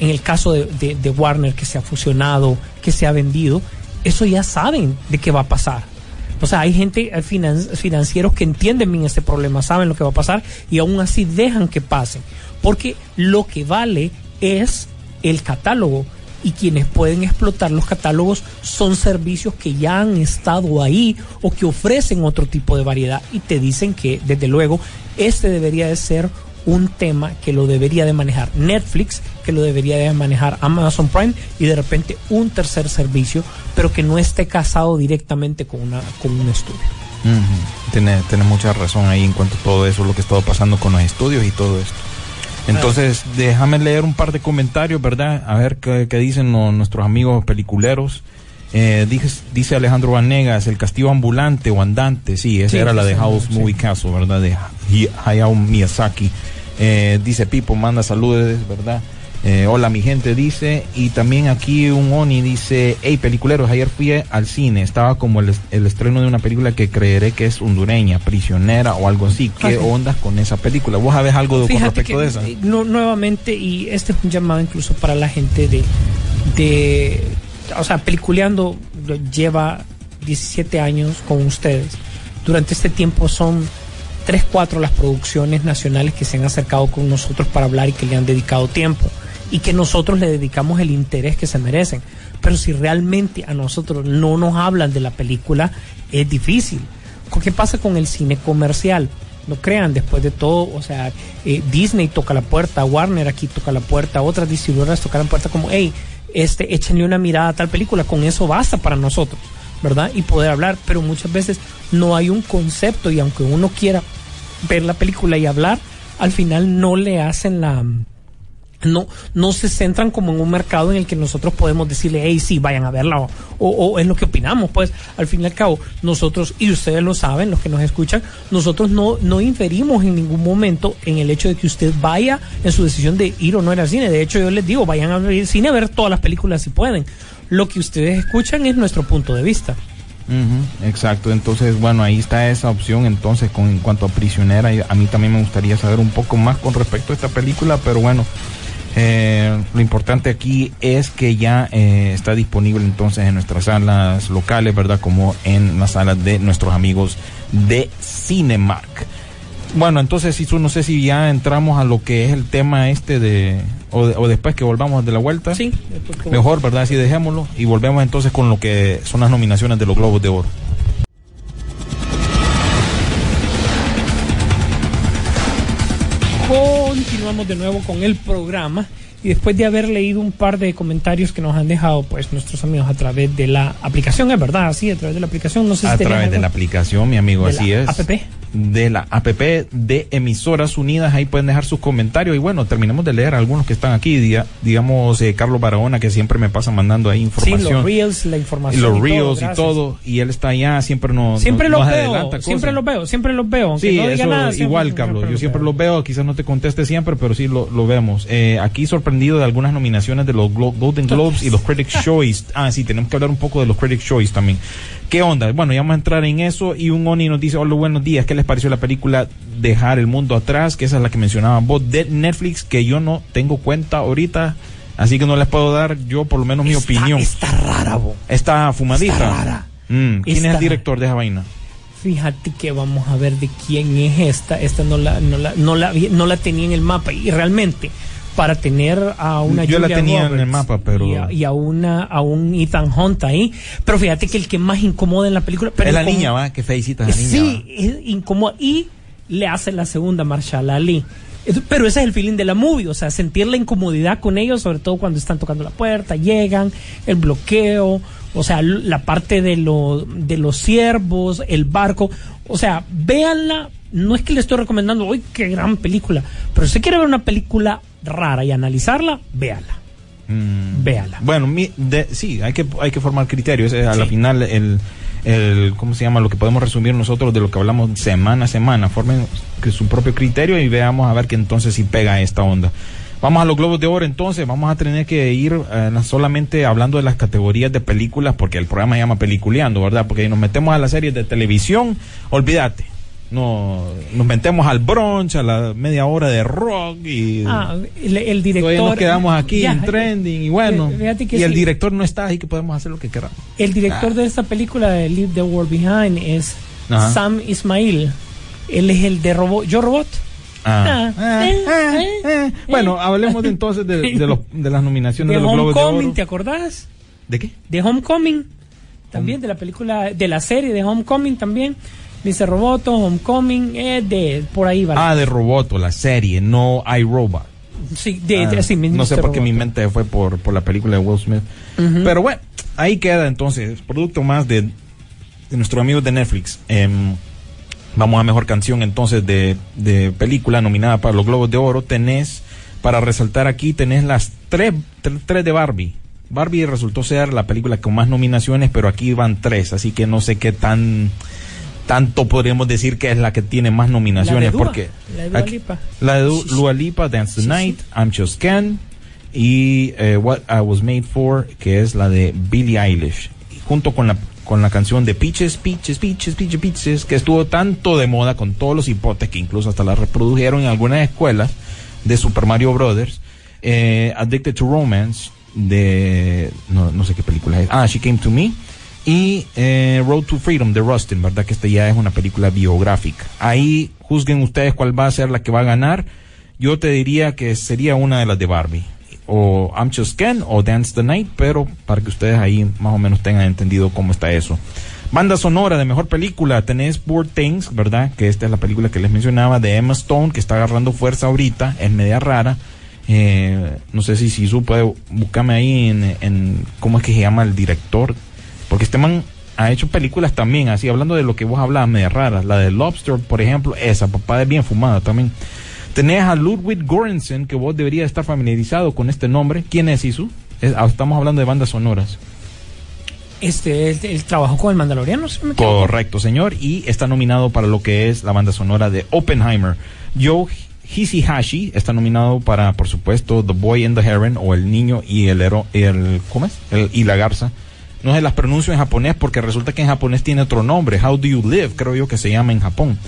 en el caso de, de- de Warner que se ha fusionado, que se ha vendido, eso ya saben de qué va a pasar. O sea, hay gente, hay finan- financieros que entienden bien este problema, saben lo que va a pasar y aún así dejan que pase. Porque lo que vale es el catálogo y quienes pueden explotar los catálogos son servicios que ya han estado ahí o que ofrecen otro tipo de variedad y te dicen que desde luego este debería de ser un tema que lo debería de manejar Netflix, que lo debería de manejar Amazon Prime y de repente un tercer servicio, pero que no esté casado directamente con, una, con un estudio. Tiene mucha razón ahí en cuanto a todo eso, lo que ha estado pasando con los estudios y todo esto. Entonces, déjame leer un par de comentarios, ¿verdad? A ver qué, qué dicen nuestros amigos peliculeros. Eh, dice, dice Alejandro Vanegas, el castillo ambulante o andante, sí, esa Sí, era la de House sí. Movie Castle, ¿verdad? De Hayao Miyazaki. Eh, dice Pipo, manda saludos, ¿verdad? Eh, hola mi gente, dice. Y también aquí un Oni dice, hey peliculeros, ayer fui al cine, estaba como el, el estreno de una película que creeré que es hondureña, prisionera o algo así. ¿Qué ondas con esa película? ¿Vos sabés algo de- con respecto que, de esa? eh, no- nuevamente, y este es un llamado incluso para la gente de, de o sea, Peliculeando lleva 17 años con ustedes. Durante este tiempo son 3, 4 las producciones nacionales que se han acercado con nosotros para hablar y que le han dedicado tiempo. Y que nosotros le dedicamos el interés que se merecen. Pero si realmente a nosotros no nos hablan de la película, es difícil. ¿Qué pasa con el cine comercial? No crean, después de todo, o sea, eh, Disney toca la puerta, Warner aquí toca la puerta, otras distribuidoras tocan la puerta como, hey, este, échenle una mirada a tal película, con eso basta para nosotros, ¿verdad? Y poder hablar, pero muchas veces no hay un concepto y aunque uno quiera ver la película y hablar, al final no le hacen la no, no se centran como en un mercado en el que nosotros podemos decirle, hey, sí, vayan a verla, o, o, es lo que opinamos, pues al fin y al cabo, nosotros, y ustedes lo saben, los que nos escuchan, nosotros no, no inferimos en ningún momento en el hecho de que usted vaya en su decisión de ir o no ir al cine. De hecho, yo les digo, vayan a ver cine a ver todas las películas si pueden. Lo que ustedes escuchan es nuestro punto de vista. Exacto, entonces bueno, ahí está esa opción entonces con en cuanto a prisionera, a mí también me gustaría saber un poco más con respecto a esta película, pero bueno, eh, lo importante aquí es que ya eh, está disponible entonces en nuestras salas locales, ¿verdad? Como en las salas de nuestros amigos de Cinemark. Bueno, entonces Isu, no sé si ya entramos a lo que es el tema este de o, de- o después que volvamos de la vuelta. Sí, Mejor, ¿verdad? Así dejémoslo y volvemos entonces con lo que son las nominaciones de los Globos de Oro. Continuamos de nuevo con el programa y después de haber leído un par de comentarios que nos han dejado pues nuestros amigos a través de la aplicación, es verdad, sí, a través de la aplicación, no sé si A través de la aplicación, mi amigo, así es. app. De la app de Emisoras Unidas, ahí pueden dejar sus comentarios. Y bueno, terminamos de leer algunos que están aquí. Diga- digamos, eh, Carlos Barahona, que siempre me pasa mandando ahí Sí, información. los reels, la y información. los reels y todo. Y él está allá, siempre nos. Siempre nos- los nos veo, siempre los veo, siempre los veo. Sí, no diga eso nada, siempre- igual, Carlos. Yo siempre los veo, quizás no te conteste siempre, pero sí lo, lo vemos. Eh, aquí sorprendido de algunas nominaciones de los Glo- Golden Globes y los Critics' Choice. Ah, sí, tenemos que hablar un poco de los Critics' Choice también. ¿Qué onda? Bueno, ya vamos a entrar en eso. Y un Oni nos dice: Hola, buenos días. ¿Qué les pareció la película Dejar el Mundo Atrás? Que esa es la que mencionaba vos de Netflix, que yo no tengo cuenta ahorita. Así que no les puedo dar yo, por lo menos, mi Está- opinión. Está rara, bo. Está fumadita. Está rara. Mm, ¿Quién es el director de esa vaina? Fíjate que vamos a ver de quién es esta. Esta no la, no la, no la, no la tenía en el mapa. Y realmente, para tener a una Yo la tenía en el mapa, pero- Y a, y a una, a un Ethan Hunt ahí. Pero fíjate que el que más incomoda en la película. Pero es la niña, ¿va? Que feicita esa niña. Sí, es incómodo. Y le hace la segunda Marshall Ali. Pero ese es el feeling de la movie, o sea, sentir la incomodidad con ellos, sobre todo cuando están tocando la puerta, llegan, el bloqueo, O sea, la parte de, lo, de los ciervos, el barco. O sea, véanla. No es que le estoy recomendando, uy, qué gran película. Pero si usted quiere ver una película rara y analizarla, véala. Mm. Véala. Bueno, mi- de- sí, hay que, hay que formar criterios. eh, a la final, el, el, ¿cómo se llama? Lo que podemos resumir nosotros de lo que hablamos semana a semana. Formen que su propio criterio y veamos a ver que entonces si pega esta onda. Vamos a los Globos de Oro entonces, vamos a tener que ir eh, solamente hablando de las categorías de películas, porque el programa se llama Peliculeando, ¿verdad? Porque si nos metemos a las series de televisión, olvídate. No, nos metemos al brunch, a la media hora de rock y Ah, el, el director. todavía nos quedamos aquí Ya, en trending y bueno, y el director no está ahí que podemos hacer lo que queramos. El director de esta película de Leave the World Behind es Ajá. Sam Ismail. Él es el de Robot. Yo Robot. Ah. Ah, eh. Bueno, hablemos de, entonces de, de los- de las nominaciones De los Globos de Homecoming, Oro. ¿te acordás? ¿De qué? De Homecoming. También de la película, de la serie de Homecoming también. Dice Roboto, Homecoming, eh, de por ahí va. Ah, de Roboto, la serie, no iRobot. sí, de, Ah, de- sí, no sé Mr. por qué mi mente fue por, por la película de Will Smith. Pero bueno, ahí queda entonces, producto más de, de nuestro amigo de Netflix. Em, vamos a mejor canción entonces de, de película nominada para los Globos de Oro. Tenés, para resaltar aquí, tenés las tres, tre- tres de Barbie. Barbie resultó ser la película con más nominaciones, pero aquí van tres, así que no sé qué tan tanto podríamos decir que es la que tiene más nominaciones La porque la de Dua Lipa. la de Du- Sí, sí. Dua Lipa, Dance the Night. I'm Just Ken y eh, What I Was Made For, que es la de Billie Eilish, junto con la con la canción de Peaches, Peaches, Peaches, Peaches, Peaches, que estuvo tanto de moda con todos los hipotes que incluso hasta la reprodujeron en algunas escuelas de Super Mario Brothers, eh, Addicted to Romance de no, no sé qué película es, ah, She Came to Me y eh, Road to Freedom de Rustin, ¿verdad? Que esta ya es una película biográfica. Ahí juzguen ustedes cuál va a ser la que va a ganar. Yo te diría que sería una de las de Barbie. O I'm Just Ken o Dance the Night, pero para que ustedes ahí más o menos tengan entendido cómo está eso. Banda sonora de mejor película, tenés Poor Things, ¿verdad? Que esta es la película que les mencionaba de Emma Stone, que está agarrando fuerza ahorita, es media rara. Eh, no sé si Sisu puede buscarme ahí en, en cómo es que se llama el director, porque este man ha hecho películas también, así hablando de lo que vos hablabas, media raras. La de Lobster, por ejemplo, esa, papá es bien fumada también. Tenés a Ludwig Göransson, que vos deberías estar familiarizado con este nombre. ¿Quién es Isu? Es- ah, estamos hablando de bandas sonoras. Este, el, el trabajo con el Mandaloriano, me. Correcto, señor. Y está nominado para lo que es la banda sonora de Oppenheimer. Joe Hisaihashi está nominado para, por supuesto, The Boy and the Heron o El Niño y el Hero, el ¿cómo es? El- y la Garza. No se las pronuncio en japonés porque resulta que en japonés tiene otro nombre. How Do You Live, creo yo que se llama en Japón.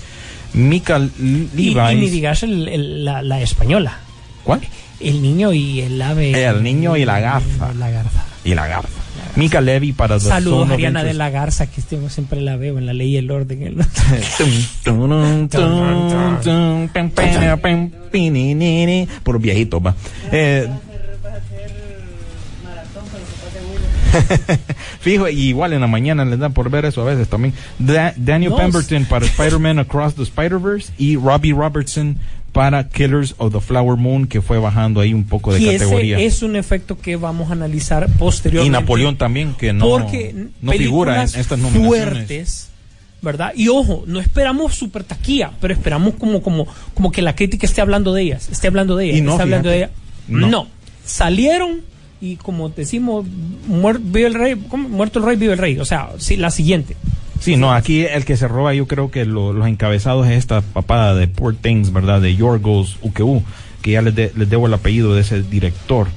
Mika Y, Levi. y ni digas el- el- la, la española. ¿Cuál? El niño y el ave. El niño y la garza. La garza. Y la Garza. Mika Levy para The Saludos Ariana de la Garza, que este- siempre la veo en la ley y el orden. el-. Por viejito, va. Eh, Fijo, y igual en la mañana les dan por ver eso a veces también. Da- Daniel No, Pemberton para Spider-Man Across the Spider-Verse y Robbie Robertson para Killers of the Flower Moon, que fue bajando ahí un poco de y categoría. ese es un efecto que vamos a analizar Y posteriormente. Napoleón también, que no, porque no figura en estas nominaciones. fuertes, ¿verdad? Y ojo, no esperamos super taquilla, pero esperamos como, como, como que la crítica esté hablando de ellas, esté hablando de ellas, Y no, esté hablando de ellas. no. No. salieron y como decimos, muer- vive el rey, ¿cómo? muerto el rey, vive el rey. O sea, sí, la siguiente. Sí, no, aquí el que se roba, yo creo que lo- los encabezados es esta papada de Poor Things, ¿verdad? De Yorgos UKU, que ya les, de- les debo el apellido de ese director.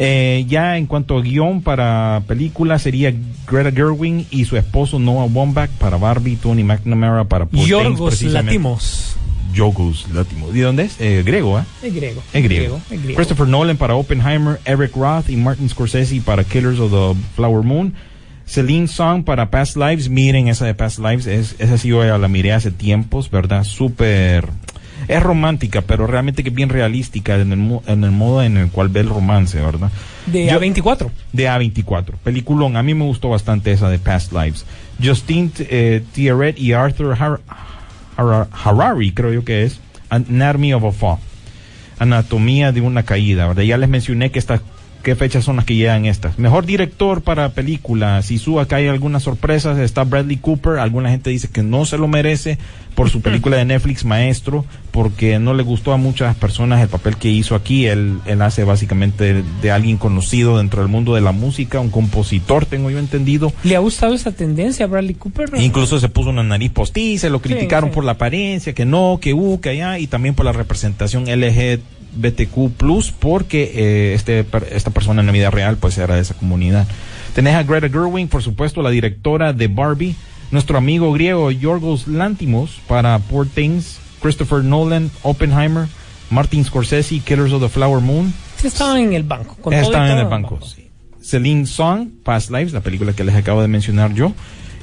Eh, ya en cuanto a guion para película sería Greta Gerwig y su esposo Noah Baumbach para Barbie, Tony McNamara para Poor Things, Yorgos precisamente. Latimos. Yorgos Latimos. ¿De dónde es? Eh, griego, ¿eh? Es griego. Es griego. Christopher Nolan para Oppenheimer, Eric Roth y Martin Scorsese para Killers of the Flower Moon. Celine Song para Past Lives. Miren esa de Past Lives. Es, esa sí yo la miré hace tiempos, ¿verdad? Súper. Es romántica, pero realmente que bien realística en el, en el modo en el cual ve el romance, ¿verdad? De Yo- A24. de A24. Peliculón. A mí me gustó bastante esa de Past Lives. Justine eh, Thierret y Arthur Har- Harari, creo yo que es. Anatomy of a Fall. Anatomía de una caída, ¿verdad? Ya les mencioné que esta qué fechas son las que llegan estas. Mejor director para película, Sisu, acá hay algunas sorpresas, está Bradley Cooper, alguna gente dice que no se lo merece por su película de Netflix Maestro, porque no le gustó a muchas personas el papel que hizo aquí, él, él hace básicamente de, de alguien conocido dentro del mundo de la música, un compositor, tengo yo entendido, ¿Le ha gustado esa tendencia a Bradley Cooper? Incluso se puso una nariz postiza, lo criticaron sí. por la apariencia, que no, que U, que allá, y también por la representación LGBTQ+, porque eh, este, esta persona en la vida real pues era de esa comunidad. Tenés a Greta Gerwig, por supuesto, la directora de Barbie, nuestro amigo griego Yorgos Lantimos para Poor Things, Christopher Nolan, Oppenheimer, Martin Scorsese, Killers of the Flower Moon, estaban en el banco. con Estaban en el banco. sí. Celine Song, Past Lives, la película que les acabo de mencionar yo.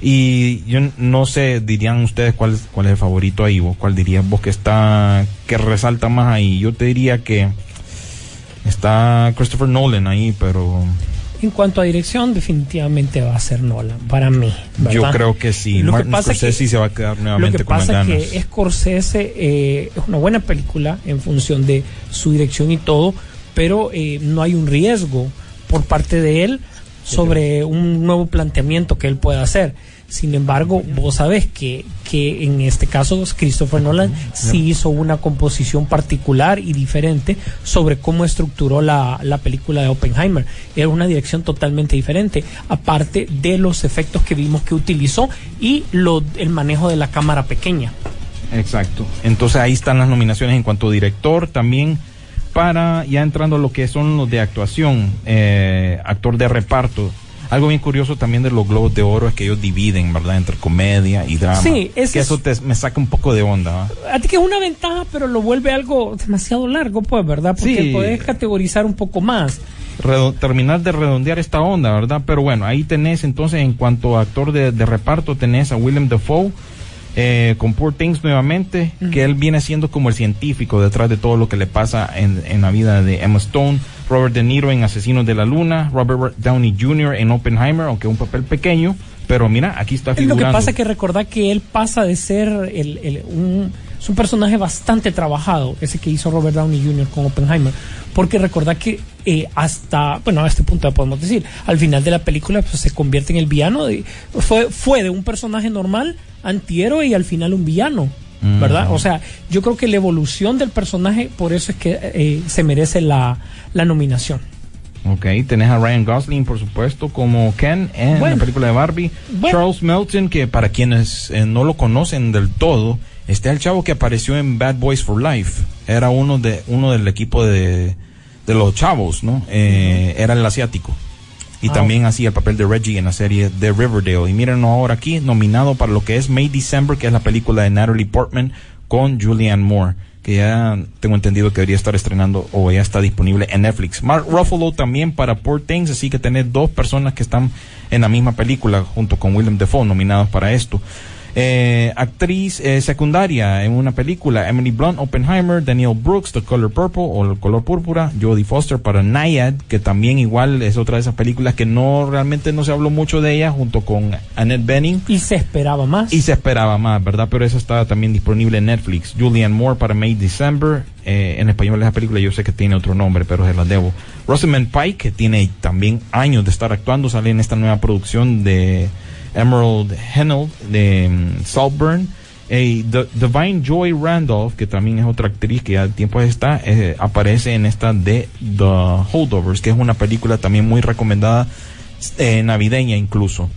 Y yo no sé, dirían ustedes cuál, es- cuál es el favorito ahí, vos, cuál dirías vos que está, que resalta más ahí. Yo te diría que está Christopher Nolan ahí, pero En cuanto a dirección, definitivamente va a ser Nolan, para mí. yo ¿verdad? creo que sí. Lo que Martin pasa es que- Scorsese se va a quedar Lo nuevamente que con las pasa es que Scorsese eh, es una buena película en función de su dirección y todo, pero eh, no hay un riesgo por parte de él sobre un nuevo planteamiento que él pueda hacer. Sin embargo, vos sabés que, que en este caso Christopher Nolan sí hizo una composición particular y diferente sobre cómo estructuró la, la película de Oppenheimer. Era una dirección totalmente diferente, aparte de los efectos que vimos que utilizó y lo, el manejo de la cámara pequeña. Exacto. Entonces ahí están las nominaciones en cuanto a director, también para ya entrando a lo que son los de actuación, eh, actor de reparto. Algo bien curioso también de los Globos de Oro es que ellos dividen, ¿verdad?, entre comedia y drama. Sí, ese que es- eso te- me saca un poco de onda. A ti que es una ventaja, pero lo vuelve algo demasiado largo, pues, ¿verdad? Porque Sí. podés categorizar un poco más. Redo- terminar de redondear esta onda, ¿verdad? Pero bueno, ahí tenés entonces en cuanto a actor de, de reparto, tenés a Willem Dafoe eh, con Poor Things nuevamente, que él viene siendo como el científico detrás de todo lo que le pasa en, en la vida de Emma Stone, Robert De Niro en Asesinos de la Luna, Robert Downey Jr. en Oppenheimer, aunque un papel pequeño, pero mira, aquí está Lo figurando. que pasa es que recordar que él pasa de ser el, el- un, es un personaje bastante trabajado, ese que hizo Robert Downey Jr. con Oppenheimer, porque recordar que eh, hasta, bueno, a este punto ya podemos decir, al final de la película pues, se convierte en el villano, de- fue, fue de un personaje normal, antihéroe y al final un villano. ¿Verdad? O sea, yo creo que la evolución del personaje, por eso es que eh, se merece la, la nominación. Ok, tenés a Ryan Gosling, por supuesto, como Ken en Bueno. la película de Barbie. Bueno. Charles Melton, que para quienes eh, no lo conocen del todo, está el chavo que apareció en Bad Boys for Life. Era uno de uno del equipo de, de los chavos, ¿no? Eh, Era el asiático. Y Ah, también hacía el papel de Reggie en la serie de Riverdale. Y mírenlo ahora aquí, nominado para lo que es May December, que es la película de Natalie Portman con Julianne Moore, que ya tengo entendido que debería estar estrenando o ya está disponible en Netflix. Mark Ruffalo también para Poor Things, así que tener dos personas que están en la misma película junto con Willem Dafoe nominados para esto. Eh, actriz eh, secundaria en una película, Emily Blunt, Oppenheimer, Daniel Brooks, The Color Purple o El Color Púrpura, Jodie Foster para Naiad, que también igual es otra de esas películas que no realmente no se habló mucho de ella, junto con Annette Bening. Y se esperaba más. Y se esperaba más, ¿verdad? Pero esa está también disponible en Netflix. Julianne Moore para May December. Eh, en español esa película yo sé que tiene otro nombre, pero se la debo. Rosamund Pike, que tiene también años de estar actuando, sale en esta nueva producción de Emerald Hennell de mm, Saltburn. Eh, D- Divine Joy Randolph, que también es otra actriz que ya tiempo está, eh, aparece en esta de The Holdovers, que es una película también muy recomendada, eh, navideña incluso.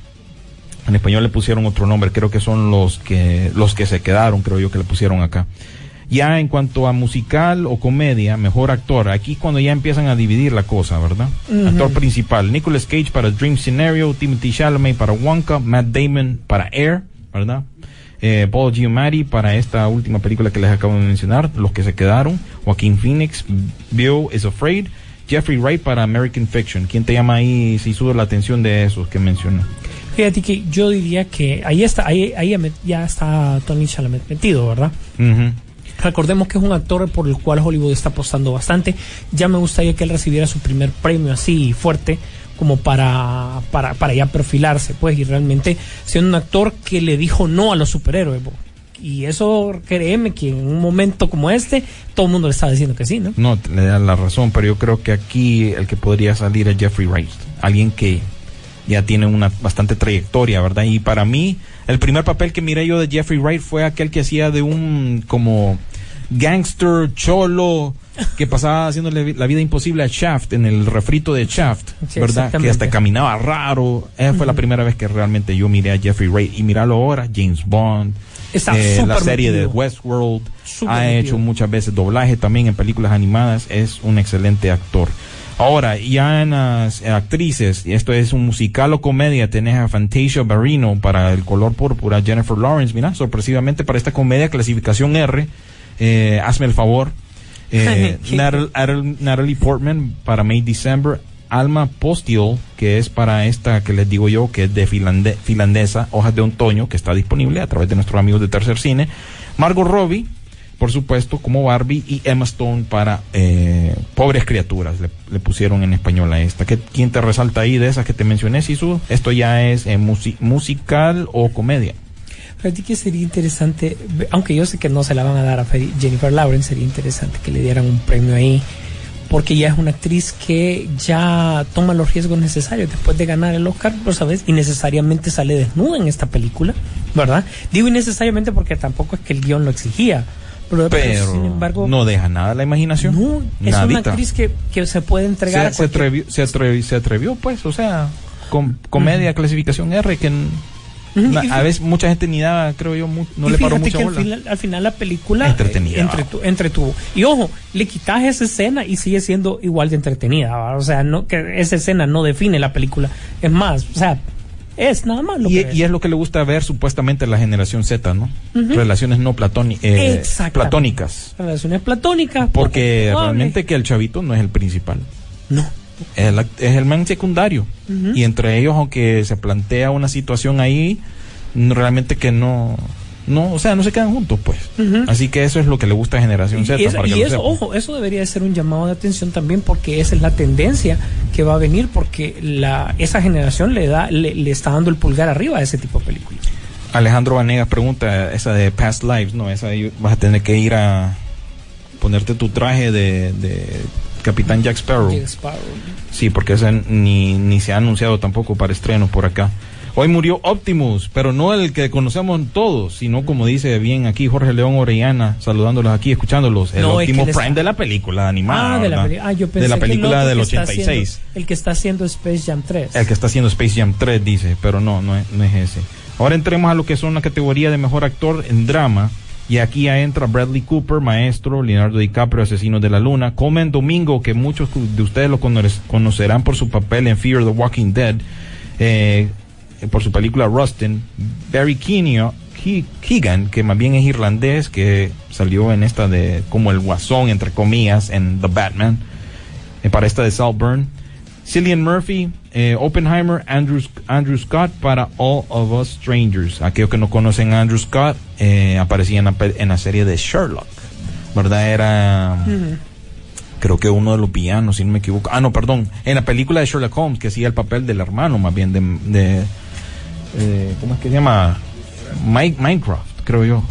En español le pusieron otro nombre, creo que son los que los que se quedaron, creo yo que le pusieron acá. Ya en cuanto a musical o comedia, mejor actor, aquí cuando ya empiezan a dividir la cosa, ¿verdad? Actor principal, Nicolas Cage para Dream Scenario, Timothy Chalamet para Wonka, Matt Damon para Air, ¿verdad? Eh, Paul Giamatti para esta última película que les acabo de mencionar, los que se quedaron, Joaquín Phoenix, Bill is Afraid, Jeffrey Wright para American Fiction. ¿Quién te llama ahí si sube la atención de esos que mencioné? Fíjate que yo diría que ahí está, ahí, ahí ya está Tony Chalamet metido, ¿verdad? Recordemos que es un actor por el cual Hollywood está apostando bastante. Ya me gustaría que él recibiera su primer premio así fuerte como para, para, para ya perfilarse, pues, y realmente siendo un actor que le dijo no a los superhéroes, y eso créeme que en un momento como este todo el mundo le está diciendo que sí, ¿no? No, le da la razón, pero yo creo que aquí el que podría salir es Jeffrey Wright, alguien que ya tiene una bastante trayectoria, ¿verdad? Y para mí, el primer papel que miré yo de Jeffrey Wright fue aquel que hacía de un como gangster cholo que pasaba haciéndole la vida imposible a Shaft en el refrito de Shaft, Sí, ¿verdad? Que hasta caminaba raro. Esa fue la primera vez que realmente yo miré a Jeffrey Wright y mirarlo ahora, James Bond, Está eh, la serie metido. de Westworld, ha metido. hecho muchas veces doblaje también en películas animadas, es un excelente actor. Ahora, ya en las actrices, y esto es un musical o comedia, tenés a Fantasia Barrino para El color púrpura, Jennifer Lawrence, mira, sorpresivamente para esta comedia clasificación R, eh, hazme el favor. Eh, Natal- Natal- Natalie Portman para May December, Alma Postil, que es para esta que les digo yo, que es de finlande- finlandesa, Hojas de Otoño, que está disponible a través de nuestros amigos de Tercer Cine. Margot Robbie, por supuesto, como Barbie, y Emma Stone para eh, Pobres Criaturas, le, le pusieron en español a esta. ¿Qué, ¿Quién te resalta ahí de esas que te mencioné, Sisu? Esto ya es eh, musi- musical o comedia. Fíjate que sería interesante, aunque yo sé que no se la van a dar a Fe- Jennifer Lawrence, sería interesante que le dieran un premio ahí, porque ella es una actriz que ya toma los riesgos necesarios después de ganar el Oscar, lo sabes, y necesariamente sale desnuda en esta película, ¿verdad? Digo innecesariamente porque tampoco es que el guion lo exigía, pero, sin embargo, no deja nada a la imaginación. no, es una actriz que, que se puede entregar se, a se cualquier- atrevió, se, atrevió, se atrevió, pues, o sea, con comedia, clasificación R, que a veces mucha gente ni daba, creo yo, mu- no y le paró mucha que bola. al final, al final la película Entretenida. eh, entretu- entretuvo. Y ojo, le quitas esa escena y sigue siendo igual de entretenida. O sea, no que esa escena no define la película. Es más, o sea, es nada más lo y, que y es lo que le gusta ver supuestamente a la generación Z, ¿no? Relaciones no platóni- eh, platónicas. relaciones platónicas. Porque realmente que el chavito no es el principal. no. Es es el man secundario. Y entre ellos, aunque se plantea una situación ahí, realmente que no, no, o sea, no se quedan juntos, pues. Así que eso es lo que le gusta a Generación Y Z. eso, para que y eso, ojo, eso debería de ser un llamado de atención también porque esa es la tendencia que va a venir porque la, esa generación le da, le, le está dando el pulgar arriba a ese tipo de películas. Alejandro Vanegas pregunta, esa de Past Lives, no, esa ahí vas a tener que ir a ponerte tu traje de, de Capitán Jack Sparrow. Jack Sparrow. Sí, porque ese ni, ni se ha anunciado tampoco para estreno por acá. Hoy murió Optimus, pero no el que conocemos todos, sino como dice bien aquí Jorge León Orellana, saludándolos aquí, escuchándolos, el No, es que Optimus les- Prime de la película animada. Ah, de la, peli- ah, yo pensé de la película del que está 86. haciendo- el que está haciendo Space Jam 3. El que está haciendo Space Jam 3, dice, pero no, no es, no es ese. Ahora entremos a lo que son la categoría de mejor actor en drama. Y aquí ya entra Bradley Cooper, maestro, Leonardo DiCaprio, Asesinos de la Luna, Comen Domingo, que muchos de ustedes lo cono- conocerán por su papel en Fear the Walking Dead, eh, por su película Rustin, Barry Ke- Keegan, que más bien es irlandés, que salió en esta de como el guasón, entre comillas, en The Batman, eh, para esta de Saltburn. Cillian Murphy, eh, Oppenheimer, Andrew, Andrew Scott para All of Us Strangers. Aquellos que no conocen a Andrew Scott, eh, aparecía en la, en la serie de Sherlock, ¿verdad? Era, creo que uno de los villanos, si no me equivoco. Ah, no, perdón, en la película de Sherlock Holmes, que hacía el papel del hermano, más bien, de, de eh, ¿cómo es que se llama? Mike, Minecraft, creo yo.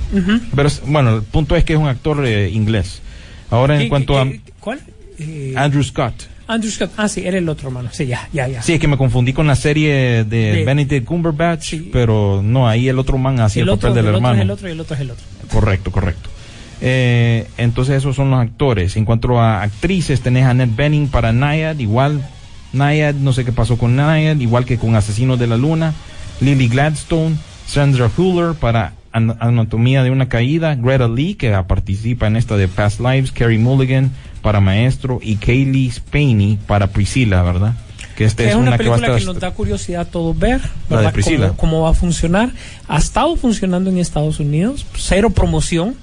Pero es- bueno, el punto es que es un actor eh, inglés. Ahora en ¿Qué- cuanto a ¿Cuál? Eh, Andrew Scott. Andrew Scott. Ah, sí, era el otro hermano. Sí, ya, ya, ya. Sí, es que me confundí con la serie de, De- Benedict Cumberbatch, Sí. pero no, ahí el otro man hacía el, el otro, papel del el otro hermano. es el otro y el otro es el otro. Correcto, correcto. Eh, entonces esos son los actores. En cuanto a actrices, tenés a Annette Bening para Nayad, igual Nayad, no sé qué pasó con Nayad, igual que con Asesinos de la Luna, Lily Gladstone, Sandra Huller para An- Anatomía de una Caída, Greta Lee, que participa en esta de Past Lives, Carrie Mulligan para Maestro y Kaylee Spaney para Priscilla, ¿verdad? Que esta es, es, una, que va a película que estar- nos da curiosidad a todos ver, La de ¿verdad? Priscilla. Cómo, cómo va a funcionar. Ha estado funcionando en Estados Unidos, cero promoción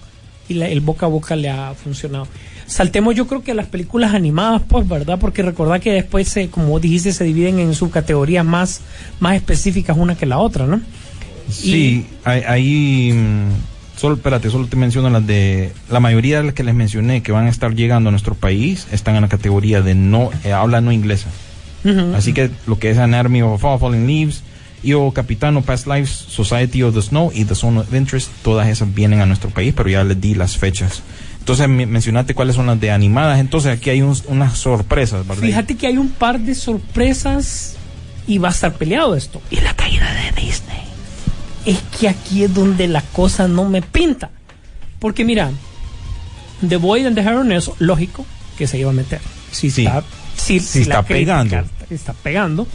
y la- el boca a boca le ha funcionado. Saltemos yo creo que a las películas animadas, pues, ¿verdad? Porque recordad que después, se, como dijiste, se dividen en subcategorías más, más específicas una que la otra, ¿no? Sí, ahí, ahí, mm, solo, espérate, solo te menciono las de, la mayoría de las que les mencioné que van a estar llegando a nuestro país están en la categoría de no, eh, habla no inglesa. Así que lo que es Anatomy of a Fall, Fallen Leaves Io Capitano, Past Lives, Society of the Snow y The Zone of Interest, todas esas vienen a nuestro país, pero ya les di las fechas. Entonces me- mencionaste cuáles son las de animadas, entonces aquí hay unas sorpresas, ¿verdad? Fíjate que hay un par de sorpresas y va a estar peleado esto. Y la caída de Disney. Es que aquí es donde la cosa no me pinta. Porque mira, The Void and the Heron es lógico que se iba a meter. Si Sí. está, si, Sí si está pegando. Está pegando.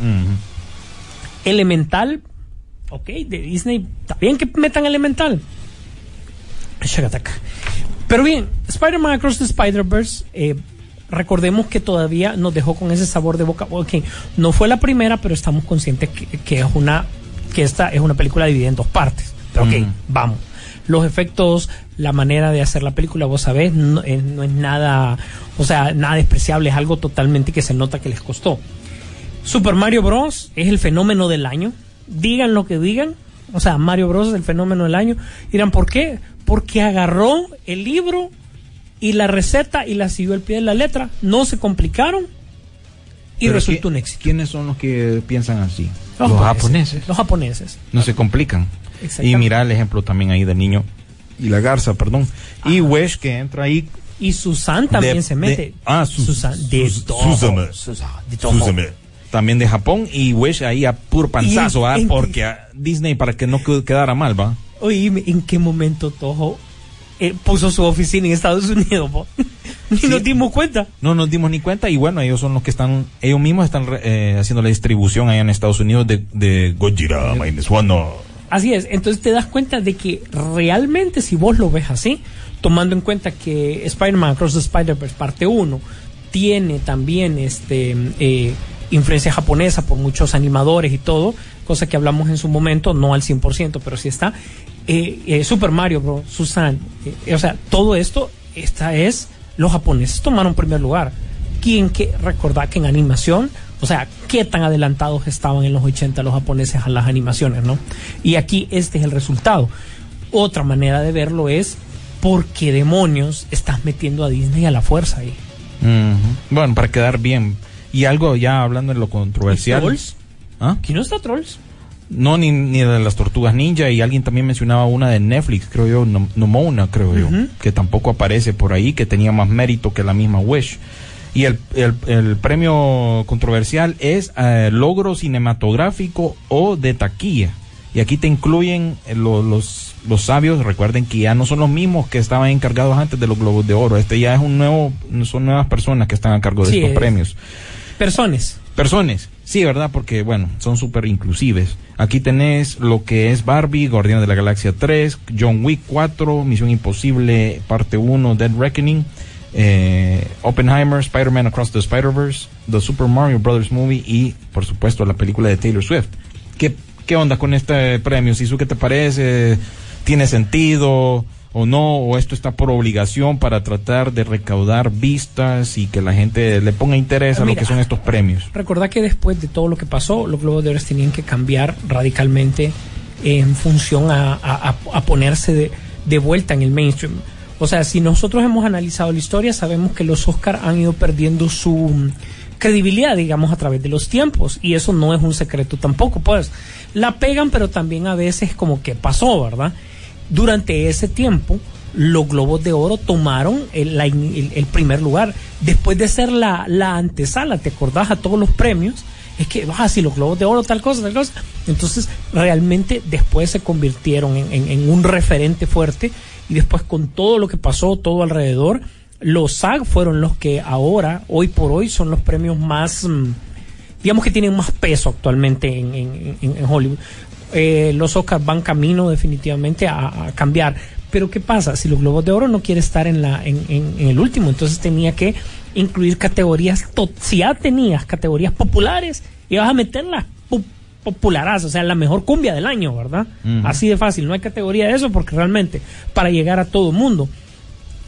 Elemental, ok, de Disney, está bien que metan Elemental. Shagataka. Pero bien, Spider-Man Across the Spider-Verse, eh, recordemos que todavía nos dejó con ese sabor de boca. Ok, no fue la primera, pero estamos conscientes que, que es una que esta es una película dividida en dos partes. Pero ok, Mm. vamos. Los efectos, la manera de hacer la película, vos sabés, no, eh, no es nada, o sea, nada despreciable, es algo totalmente que se nota que les costó. Super Mario Bros. es el fenómeno del año. Digan lo que digan. O sea, Mario Bros. es el fenómeno del año. Dirán, ¿por qué? Porque agarró el libro y la receta y la siguió al pie de la letra. No se complicaron y Pero resultó ¿qui- un éxito. ¿Quiénes son los que piensan así? Los japoneses. Los japoneses. No se complican. Y mira el ejemplo también ahí del niño y la garza, perdón. Y Wesh que entra ahí. Y Susan también de- se mete. de- ah, Sus- Susan. De todo. Susan, de todo. También de Japón y Wesh ahí a puro panzazo, Porque a Disney para que no qued- quedara mal, ¿va? Oíme, ¿en qué momento Toho eh, puso su oficina en Estados Unidos? Ni nos dimos cuenta. No nos dimos ni cuenta y bueno, ellos son los que están, ellos mismos están eh, haciendo la distribución allá en Estados Unidos de, de Gojira Minus One. Así es, entonces te das cuenta de que realmente si vos lo ves así, tomando en cuenta que Spider-Man Across the Spider-Verse parte 1 tiene también este eh, influencia japonesa por muchos animadores y todo, cosa que hablamos en su momento, no al 100%, pero sí está. Eh, eh, Super Mario Bros., Susan, eh, o sea, todo esto, esta es, los japoneses tomaron primer lugar. Quien que recordar que en animación, o sea, qué tan adelantados estaban en los 80 los japoneses a las animaciones, ¿no? Y aquí este es el resultado. Otra manera de verlo es por qué demonios estás metiendo a Disney a la fuerza ahí. Bueno, para quedar bien. Y algo ya hablando de lo controversial. ¿Trolls? ¿Ah? Aquí no está Trolls. No, ni, ni de las tortugas ninja. Y alguien también mencionaba una de Netflix, creo yo, No- Nomona, creo yo, que tampoco aparece por ahí, que tenía más mérito que la misma Wish. Y el, el- el premio controversial es eh, logro cinematográfico o de taquilla. Y aquí te incluyen eh, lo- los, los sabios, recuerden que ya no son los mismos que estaban encargados antes de los Globos de Oro. Este ya es un nuevo, son nuevas personas que están a cargo de Sí, estos es- premios. Personas. Personas, sí, ¿verdad? Porque, bueno, son súper inclusives. Aquí tenés lo que es Barbie, Guardián de la Galaxia 3, John Wick 4, Misión Imposible, parte 1, Dead Reckoning, eh, Oppenheimer, Spider-Man Across the Spider-Verse, The Super Mario Brothers Movie y, por supuesto, la película de Taylor Swift. ¿Qué, qué onda con este premio? Sisu, ¿qué te parece? ¿Tiene sentido? O no, o esto está por obligación para tratar de recaudar vistas y que la gente le ponga interés a lo que son estos premios. Recordá que después de todo lo que pasó, los Globos de Oro tenían que cambiar radicalmente en función a, a- a- ponerse de, de vuelta en el mainstream. O sea, si nosotros hemos analizado la historia, sabemos que los Oscar han ido perdiendo su credibilidad, digamos, a través de los tiempos. Y eso no es un secreto tampoco, pues. La pegan, pero también a veces como que pasó, ¿verdad? Durante ese tiempo, los Globos de Oro tomaron el, primer lugar. Después de ser la, la antesala, ¿te acordás a todos los premios? Es que, ah, si los Globos de Oro, tal cosa, tal cosa. Entonces, realmente después se convirtieron en, en- en un referente fuerte. Y después, con todo lo que pasó, todo alrededor, los SAG fueron los que ahora, hoy por hoy, son los premios más. mm, digamos que tienen más peso actualmente en, en- en- en Hollywood. Eh, los Oscars van camino definitivamente a, a cambiar. Pero ¿qué pasa? Si los Globos de Oro no quiere estar en, la, en, en- en el último, entonces tenía que incluir categorías, si ya tenías categorías populares, ibas a meterlas pu- popularas, o sea, la mejor cumbia del año, ¿verdad? Así de fácil, no hay categoría de eso porque realmente para llegar a todo mundo.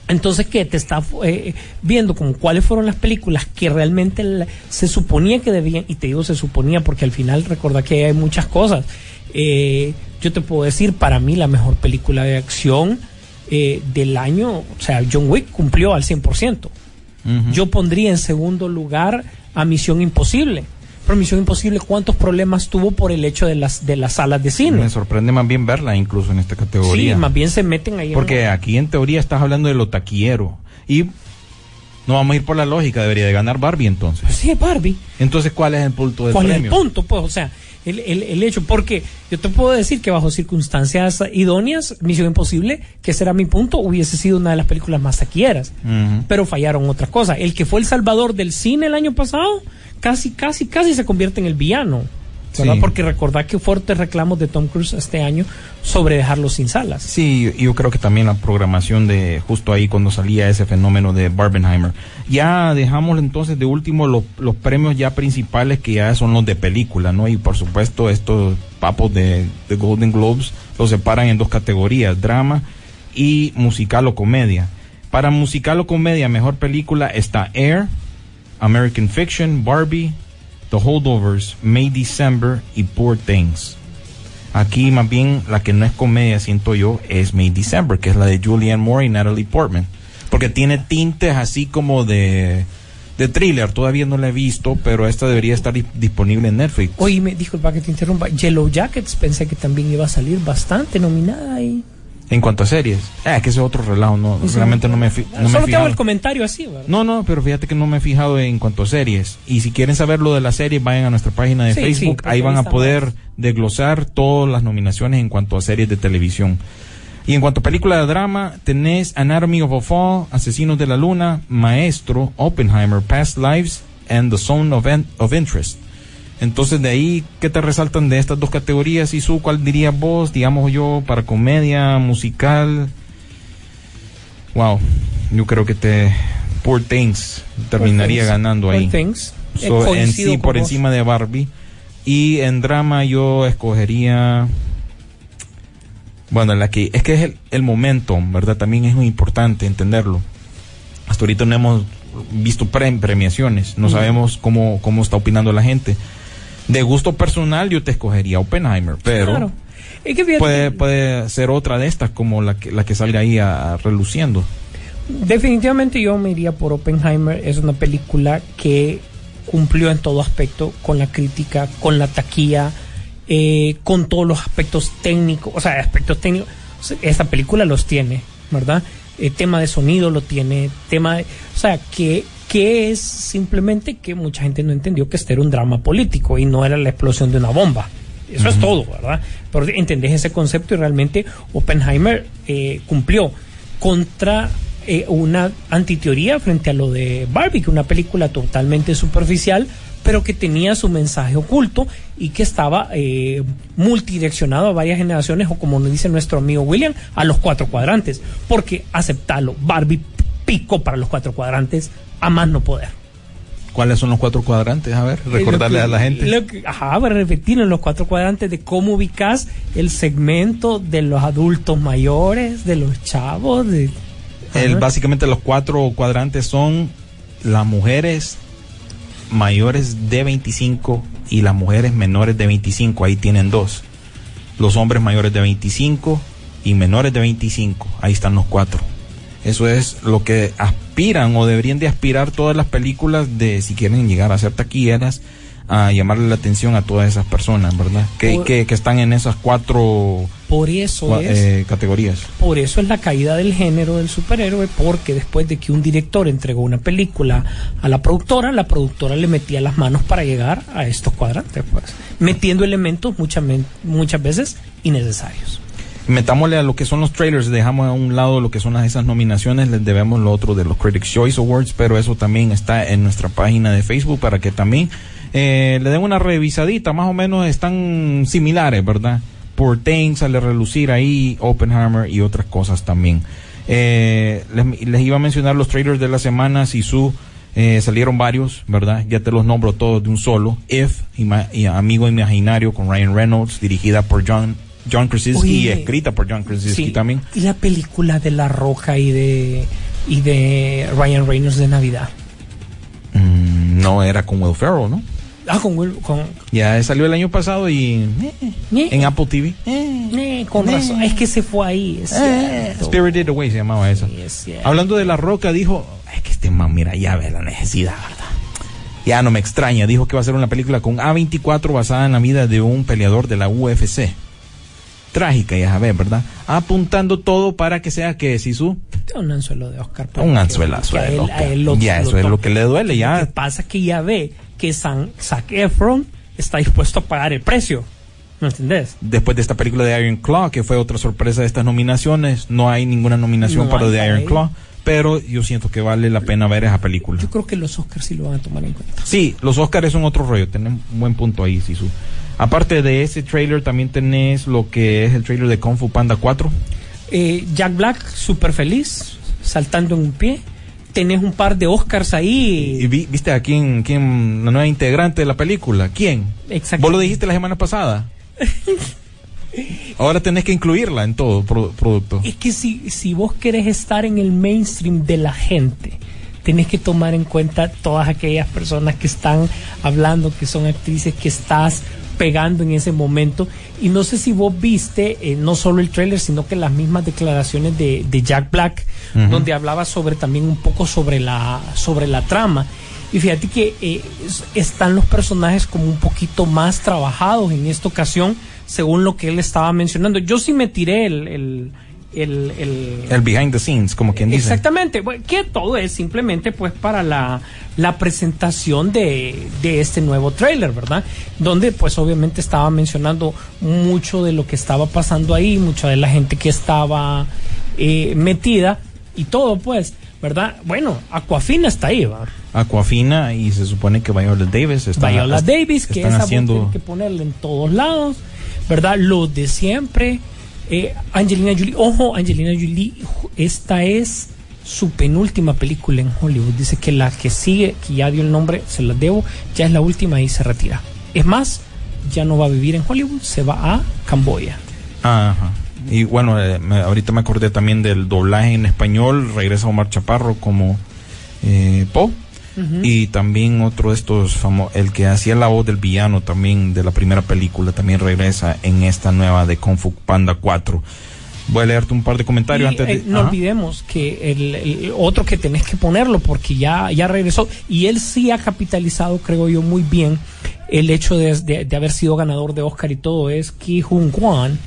Entonces, ¿qué? Te está eh, viendo como cuáles fueron las películas que realmente la- se suponía que debían, y te digo se suponía porque al final recuerda que hay muchas cosas. Eh, yo te puedo decir, para mí la mejor película de acción eh, del año, o sea, John Wick cumplió al 100%. Ujú. Yo pondría en segundo lugar a Misión Imposible. Pero Misión Imposible, ¿cuántos problemas tuvo por el hecho de las, de las salas de cine? Me sorprende más bien verla incluso en esta categoría. Sí, más bien se meten ahí. en Porque una- aquí en teoría estás hablando de lo taquillero. Y no vamos a ir por la lógica, debería de ganar Barbie entonces. Pues sí, Barbie. Entonces, ¿cuál es el punto del ¿Cuál premio? es el punto? Pues, o sea, el, el, el hecho, porque yo te puedo decir que bajo circunstancias idóneas, Misión Imposible, que será mi punto, hubiese sido una de las películas más taquilleras. Pero fallaron otras cosas. El que fue el salvador del cine el año pasado, casi, casi, casi se convierte en el villano. ¿Verdad? Sí. Porque recordad que fuertes reclamos de Tom Cruise este año sobre dejarlo sin salas. Sí, yo- creo que también la programación de justo ahí cuando salía ese fenómeno de Barbenheimer. Ya dejamos entonces de último los, los premios ya principales que ya son los de película, ¿no? Y por supuesto estos papos de, de Golden Globes los separan en dos categorías, drama y musical o comedia. Para musical o comedia, mejor película está Air, American Fiction, Barbie, The Holdovers, May December y Poor Things. Aquí más bien la que no es comedia, siento yo, es May December, que es la de Julianne Moore y Natalie Portman. Porque tiene tintes así como de, de thriller, todavía no la he visto, pero esta debería estar di- disponible en Netflix. Oye, me disculpa que te interrumpa. Yellow Jackets pensé que también iba a salir bastante nominada ahí. En cuanto a series, ah, es que ese es otro relajo, no, realmente no me, no me he Solo te hago el comentario así, ¿verdad? No, no, pero fíjate que no me he fijado en cuanto a series. Y si quieren saber lo de las series, vayan a nuestra página de Sí, Facebook. ahí van a poder más. desglosar todas las nominaciones en cuanto a series de televisión. Y en cuanto a película de drama, tenés Anatomy of a Fall, Asesinos de la Luna, Maestro, Oppenheimer, Past Lives, and The Zone of, En- of Interest. Entonces, de ahí, ¿qué te resaltan de estas dos categorías? Y su, ¿cuál dirías vos, digamos yo, para comedia, musical? Wow, yo creo que te Poor Things terminaría Things. ganando Poor ahí. Things. Eh, So, en sí, por vos. encima de Barbie. Y en drama yo escogería. Bueno, la que es que es el, el momento, ¿verdad? También es muy importante entenderlo. Hasta ahorita no hemos visto pre- premiaciones, no sabemos cómo, cómo está opinando la gente. De gusto personal yo te escogería Oppenheimer, pero Claro. Es que fíjate puede, puede ser otra de estas como la que, la que salga ahí a, a reluciendo. definitivamente yo me iría por Oppenheimer. Es una película que cumplió en todo aspecto con la crítica, con la taquilla, eh, con todos los aspectos técnicos. O sea, aspectos técnicos. Esta película los tiene, ¿verdad? Eh, tema de sonido lo tiene, tema de... O sea, que, que es simplemente que mucha gente no entendió que este era un drama político y no era la explosión de una bomba. Eso es todo, ¿verdad? Pero entendés ese concepto y realmente Oppenheimer eh, cumplió contra eh, una antiteoría frente a lo de Barbie, que una película totalmente superficial, pero que tenía su mensaje oculto y que estaba eh, multidireccionado a varias generaciones, o como nos dice nuestro amigo William, a los cuatro cuadrantes. Porque aceptarlo, Barbie picó para los cuatro cuadrantes a más no poder. ¿Cuáles son los cuatro cuadrantes? A ver, recordarle Lo que- a la gente. que- ajá, para repetir en los cuatro cuadrantes de cómo ubicas el segmento de los adultos mayores, de los chavos, de... El, básicamente los cuatro cuadrantes son las mujeres mayores de 25 y las mujeres menores de 25. Ahí tienen dos. Los hombres mayores de 25 y menores de 25. Ahí están los cuatro. Eso es lo que aspiran o deberían de aspirar todas las películas de si quieren llegar a ser taquilleras a llamarle la atención a todas esas personas, ¿verdad? Que, Por- que, que están en esas cuatro Por eso cua- es... eh, categorías. Por eso es la caída del género del superhéroe, porque después de que un director entregó una película a la productora, la productora le metía las manos para llegar a estos cuadrantes, pues, metiendo elementos muchas, muchas veces innecesarios. Metámosle a lo que son los trailers, dejamos a un lado lo que son las, esas nominaciones, les debemos lo otro de los Critics Choice Awards, pero eso también está en nuestra página de Facebook para que también eh, le den una revisadita, más o menos están similares, ¿verdad? Por Things sale relucir ahí, Oppenheimer y otras cosas también. Eh, les, les iba a mencionar los trailers de la semana, Sisu, eh, salieron varios, ¿verdad? Ya te los nombro todos de un solo. If, ima- Amigo Imaginario con Ryan Reynolds, dirigida por John, John Krasinski y escrita por John Krasinski Sí, también. Y la película de La Roja y de, y de Ryan Reynolds de Navidad. Mm, no era con Will Ferrell, ¿no? Ah, con, Will- con, Ya salió el año pasado y eh, Eh. en Apple TV. eh, con razón. Es que se fue ahí. Es cierto. Spirited Away se llamaba esa. Sí, es. Hablando de La Roca, dijo, es que este man, mira, ya ve la necesidad, ¿verdad? Ya no me extraña, dijo que va a ser una película con A24 basada en la vida de un peleador de la UFC. Trágica, ya sabes, ¿verdad? Apuntando todo para que sea que Sisu, Un anzuelo de Oscar. un anzuelazo. de él- loca. a él lo- ya, eso es to- lo que le duele, Lo que ya. pasa es que ya ve que San, Zac Efron está dispuesto a pagar el precio. ¿No entendés? Después de esta película de Iron Claw, que fue otra sorpresa de estas nominaciones, no hay ninguna nominación No para The Iron él. Claw, pero yo siento que vale la pena ver esa película. Yo creo que los Oscars sí lo van a tomar en cuenta. Sí, los Oscars son otro rollo, tenés un buen punto ahí, Sisu. Aparte de ese trailer, también tenés lo que es el trailer de Kung Fu Panda 4. Eh, Jack Black, súper feliz, saltando en un pie. Tenés un par de Oscars Y ahí. vi- viste a quién, quién, la nueva integrante de la película, ¿quién? Exacto. Vos lo dijiste la semana pasada. Ahora tenés que incluirla en todo pro- producto. Es que si, si vos querés estar en el mainstream de la gente, tenés que tomar en cuenta todas aquellas personas que están hablando, que son actrices, que estás pegando en ese momento. Y no sé si vos viste eh, no solo el trailer, sino que las mismas declaraciones de, de Jack Black, donde hablaba sobre también un poco sobre la, sobre la trama. Y fíjate que eh, es- están los personajes como un poquito más trabajados en esta ocasión, según lo que él estaba mencionando. Yo sí me tiré el... el, el, el- El behind the scenes, como quien dice. Exactamente, que todo es simplemente pues para la, la presentación de, de este nuevo trailer, ¿verdad? Donde pues obviamente estaba mencionando mucho de lo que estaba pasando ahí, mucha de la gente que estaba eh, metida y todo pues, ¿verdad? Bueno, Aquafina está ahí, ¿va? Aquafina y se supone que Viola Davis está Viola Davis, que están esa haciendo que ponerla en todos lados, ¿verdad? Los de siempre. Eh, Angelina Jolie, ojo, Angelina Jolie, esta es su penúltima película en Hollywood. Dice que la que sigue, que ya dio el nombre, se la debo, ya es la última y se retira. Es más, ya no va a vivir en Hollywood, se va a Camboya. Ajá. Y bueno, eh, ahorita me acordé también del doblaje en español. Regresa Omar Chaparro como eh, Y también otro de estos famosos, el que hacía la voz del villano también de la primera película, también regresa en esta nueva de Kung Fu Panda 4. Voy a leerte un par de comentarios Y, antes de... eh, no Ajá. olvidemos que el, el otro que tenés que ponerlo porque ya, ya regresó y él sí ha capitalizado, creo yo, muy bien el hecho de, de- de haber sido ganador de Oscar y todo es Ki Hun Kwan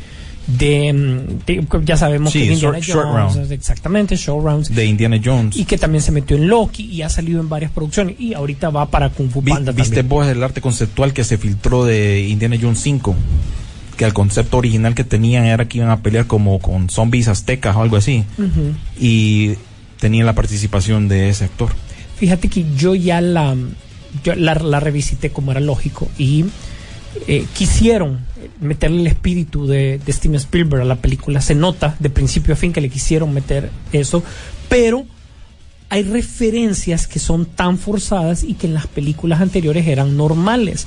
de, mm, de- ya sabemos Sí, que Indiana Short- Short Jones, Round. exactamente Short Rounds de Indiana Jones. y que también se metió en Loki y ha salido en varias producciones y ahorita va para Kung Fu Vi- Panda ¿Viste también. vos el arte conceptual que se filtró de Indiana Jones 5? Que el concepto original que tenían era que iban a pelear como con zombies aztecas o algo así. Ujú. Y tenían la participación de ese actor. Fíjate que yo ya la, yo la, la revisité como era lógico y eh, quisieron meterle el espíritu de, Steven Spielberg a la película. Se nota de principio a fin que le quisieron meter eso, pero hay referencias que son tan forzadas y que en las películas anteriores eran normales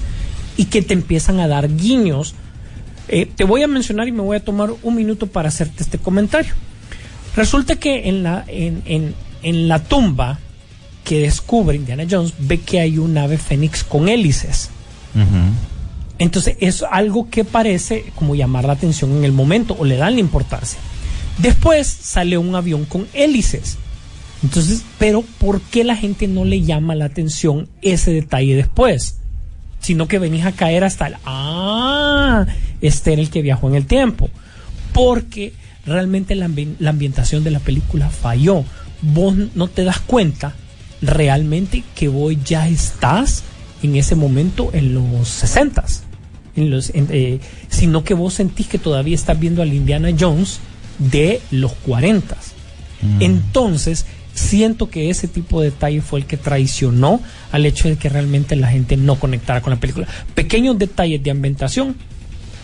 y que te empiezan a dar guiños. Eh, te voy a mencionar y me voy a tomar un minuto para hacerte este comentario. Resulta que en la, en, en, en la tumba que descubre Indiana Jones ve que hay un ave fénix con hélices. Entonces es algo que parece como llamar la atención en el momento o le dan la importancia. Después sale un avión con hélices. Entonces, pero ¿por qué la gente no le llama la atención ese detalle después? Sino que venís a caer hasta el, ah, este era el que viajó en el tiempo. Porque realmente la, la ambientación de la película falló. Vos no te das cuenta realmente que vos ya estás en ese momento en los 60 en los, en, eh, sino que vos sentís que todavía estás viendo al Indiana Jones de los 40 entonces siento que ese tipo de detalle fue el que traicionó al hecho de que realmente la gente no conectara con la película. Pequeños detalles de ambientación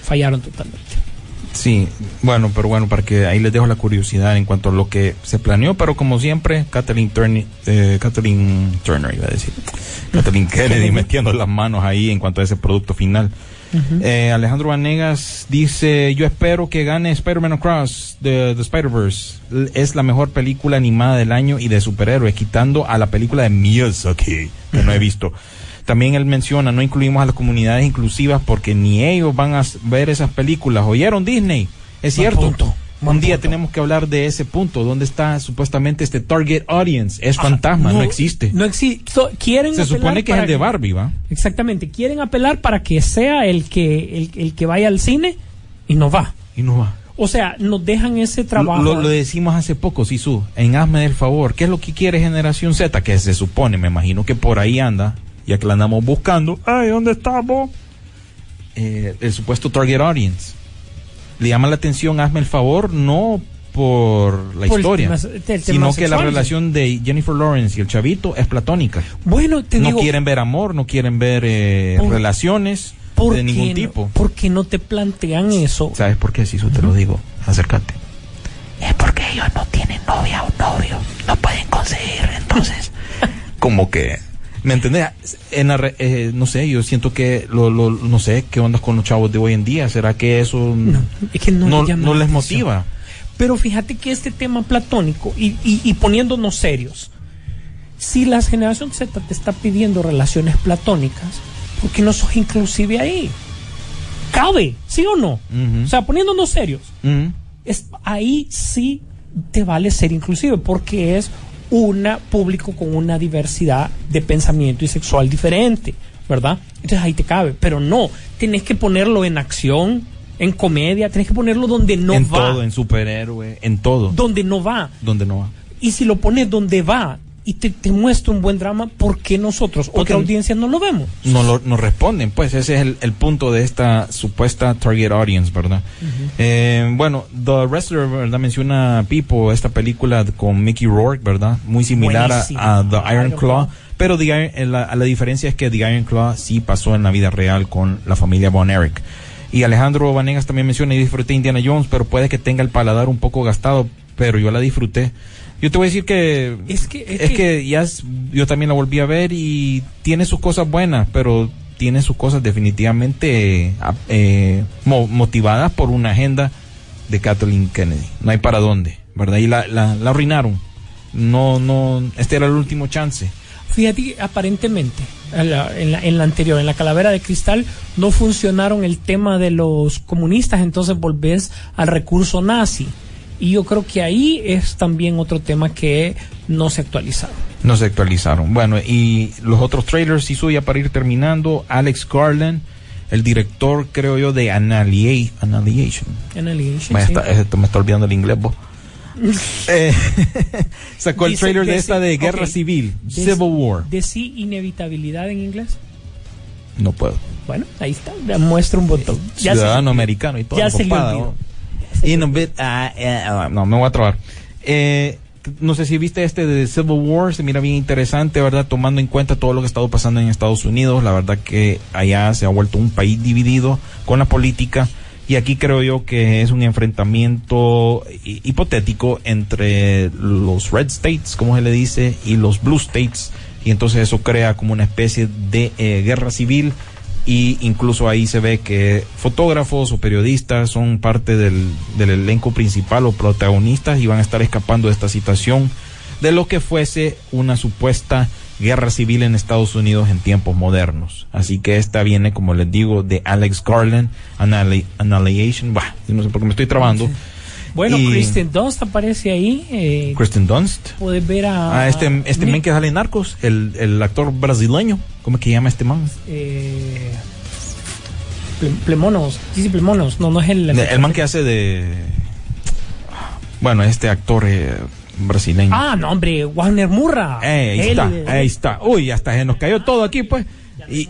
fallaron totalmente. Sí, bueno, pero bueno, para que ahí les dejo la curiosidad en cuanto a lo que se planeó, pero como siempre, Kathleen Turner, eh, Kathleen Turner iba a decir, Kathleen Kennedy metiendo las manos ahí en cuanto a ese producto final. Eh, Alejandro Vanegas dice, yo espero que gane Spider-Man Across de, de Spider-Verse. Es la mejor película animada del año y de superhéroes, quitando a la película de Miyazaki, que no he visto. También él menciona, no incluimos a las comunidades inclusivas porque ni ellos van a ver esas películas. ¿Oyeron Disney? Es cierto. Un día tenemos que hablar de ese punto, donde está supuestamente este target audience. Es fantasma, no, existe. No existe. So, quieren Se supone que es el de Barbie, ¿va? Exactamente. Quieren apelar para que sea el que, el, el que vaya al cine y no va. Y no va. O sea, nos dejan ese trabajo. Lo, lo decimos hace poco, Sisu, en Hazme el favor. ¿Qué es lo que quiere Generación Z? Que se supone, me imagino que por ahí anda, ya que la andamos buscando. Ay, ¿dónde estamos? Eh, el supuesto target audience. Le llama la atención, hazme el favor, no por la Por el historia, tema- el tema sino que la relación de Jennifer Lawrence y el chavito es platónica. Bueno, te no digo, quieren ver amor, no quieren ver eh, Por- relaciones ¿por de ningún no- tipo. ¿Por qué no te plantean eso? ¿Sabes por qué, Sisu? Te lo digo. Acércate. Es porque ellos no tienen novia o novio. No pueden conseguir, entonces. como que ¿me entendés? En la re- eh, no sé yo siento que lo, lo- no sé qué ondas con los chavos de hoy en día será que eso No, es que no, les motiva Pero fíjate que este tema platónico, y, y, y poniéndonos serios, si la generación Z te está pidiendo relaciones platónicas, ¿por qué no sos inclusive ahí? ¿Cabe? ¿Sí o no? O sea, poniéndonos serios, es, ahí sí te vale ser inclusive, porque es un público con una diversidad de pensamiento y sexual diferente, ¿verdad? Entonces ahí te cabe, pero no, tenés que ponerlo en acción, en comedia, tenés que ponerlo donde no en va, todo en superhéroe en todo donde no va. donde no va Y si lo pones donde va y te, te muestra un buen drama, ¿por qué nosotros, Porque- otra audiencia, no lo vemos? no lo no responden pues ese es el, el punto de esta supuesta target audience verdad Eh, bueno The Wrestler verdad menciona Pipo esta película con Mickey Rourke verdad muy similar a, The Iron Iron Claw Claw. pero The Iron- eh, la, la diferencia es que The Iron Claw sí pasó en la vida real con la familia Von Erich. Y Alejandro Vanegas también menciona y disfruté Indiana Jones pero puede que tenga el paladar un poco gastado pero yo la disfruté yo te voy a decir que Es que- es es que- que ya es- yo también la volví a ver y tiene sus cosas buenas, pero tiene sus cosas definitivamente eh, a- eh, mo- motivadas por una agenda de Kathleen Kennedy. No hay para dónde, ¿verdad? Y la, la, la arruinaron. No, no, este era el último chance. Fíjate, aparentemente, en la, en, la, en la anterior, en la calavera de cristal, no funcionaron el tema de los comunistas, entonces volvés al recurso nazi. Y yo creo que ahí es también otro tema que no se actualizaron. No se actualizaron. Bueno, y los otros trailers, sí ya para ir terminando, Alex Garland, el director, creo yo, de Annihilation. Annihilation, Me sí. está, esto me está olvidando el inglés, vos. Eh, sacó el trailer de esta de Guerra. Civil, Civil War. Decí inevitabilidad en inglés. No puedo. Bueno, ahí está, muestra un botón. Ya se- Ciudadano americano y todo. ya se le olvidó. Bit- ah, eh, ah, no, me voy a trabar. Eh, no sé si viste este de Civil War, se mira bien interesante, ¿verdad? Tomando en cuenta todo lo que ha estado pasando en Estados Unidos, la verdad que allá se ha vuelto un país dividido con la política. Y aquí creo yo que es un enfrentamiento hi- hipotético entre los red states, como se le dice, y los blue states. Y entonces eso crea como una especie de eh, guerra civil. Y incluso ahí se ve que fotógrafos o periodistas son parte del, del elenco principal o protagonistas y van a estar escapando de esta situación de lo que fuese una supuesta guerra civil en Estados Unidos en tiempos modernos. Así que esta viene, como les digo, de Alex Garland, Annihila- Annihilation, bah, no sé por qué me estoy trabando. Bueno, Y- Kristen Dunst aparece ahí. Eh, Kristen Dunst. puedes ver a. Ah, este, este men que sale en Narcos, el, el actor brasileño, ¿cómo es que llama este man? eh, Ple- Plemonos, sí, sí, Plemonos, no, no es el... El man que hace de... Bueno, este actor eh, brasileño. Ah, no, hombre, Wagner Murra. Eh, ahí Él, está, ahí está. Uy, hasta se nos cayó todo aquí, pues. ya Y.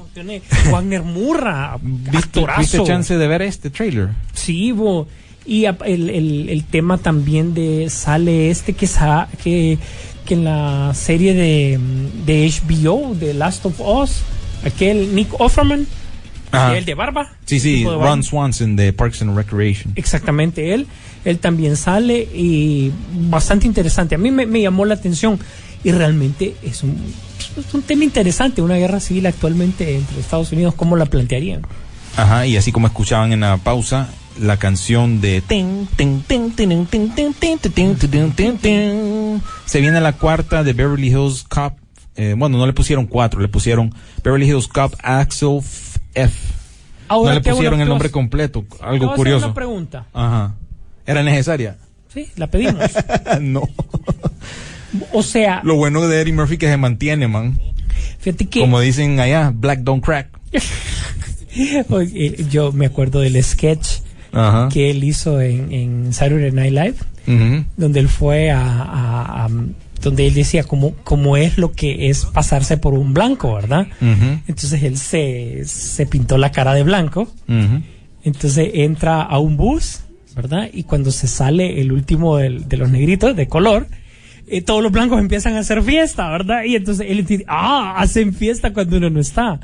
Wagner Murra, ¿viste. ¿viste chance de ver este trailer? Sí, bo. Y el, el, el tema también de sale este que sa- que, que en la serie de, de HBO, de Last of Us, aquel Nick Offerman, Ajá. el de barba. Sí, sí, barba. Ron Swanson de Parks and Recreation. Exactamente, él, él también sale y bastante interesante. A mí me, me llamó la atención y realmente es un, es un tema interesante, una guerra civil actualmente entre Estados Unidos, ¿cómo la plantearían? Ajá, y así como escuchaban en la pausa la canción de se viene la cuarta de Beverly Hills Cop bueno no le pusieron cuatro le pusieron Beverly Hills Cop Axel F no le pusieron el nombre completo algo curioso era necesaria sí la pedimos no o sea lo bueno de Eddie Murphy que se mantiene man fíjate que como dicen allá black don't crack Yo me acuerdo del sketch Ajá. que él hizo en, en Saturday Night Live, donde él fue a, a- a- donde él decía cómo, cómo es lo que es pasarse por un blanco, ¿verdad? Entonces él se, se pintó la cara de blanco, entonces entra a un bus, ¿verdad? Y cuando se sale el último del- de los negritos de color, eh, todos los blancos empiezan a hacer fiesta, ¿verdad? Y entonces él dice, ah, hacen fiesta cuando uno no está.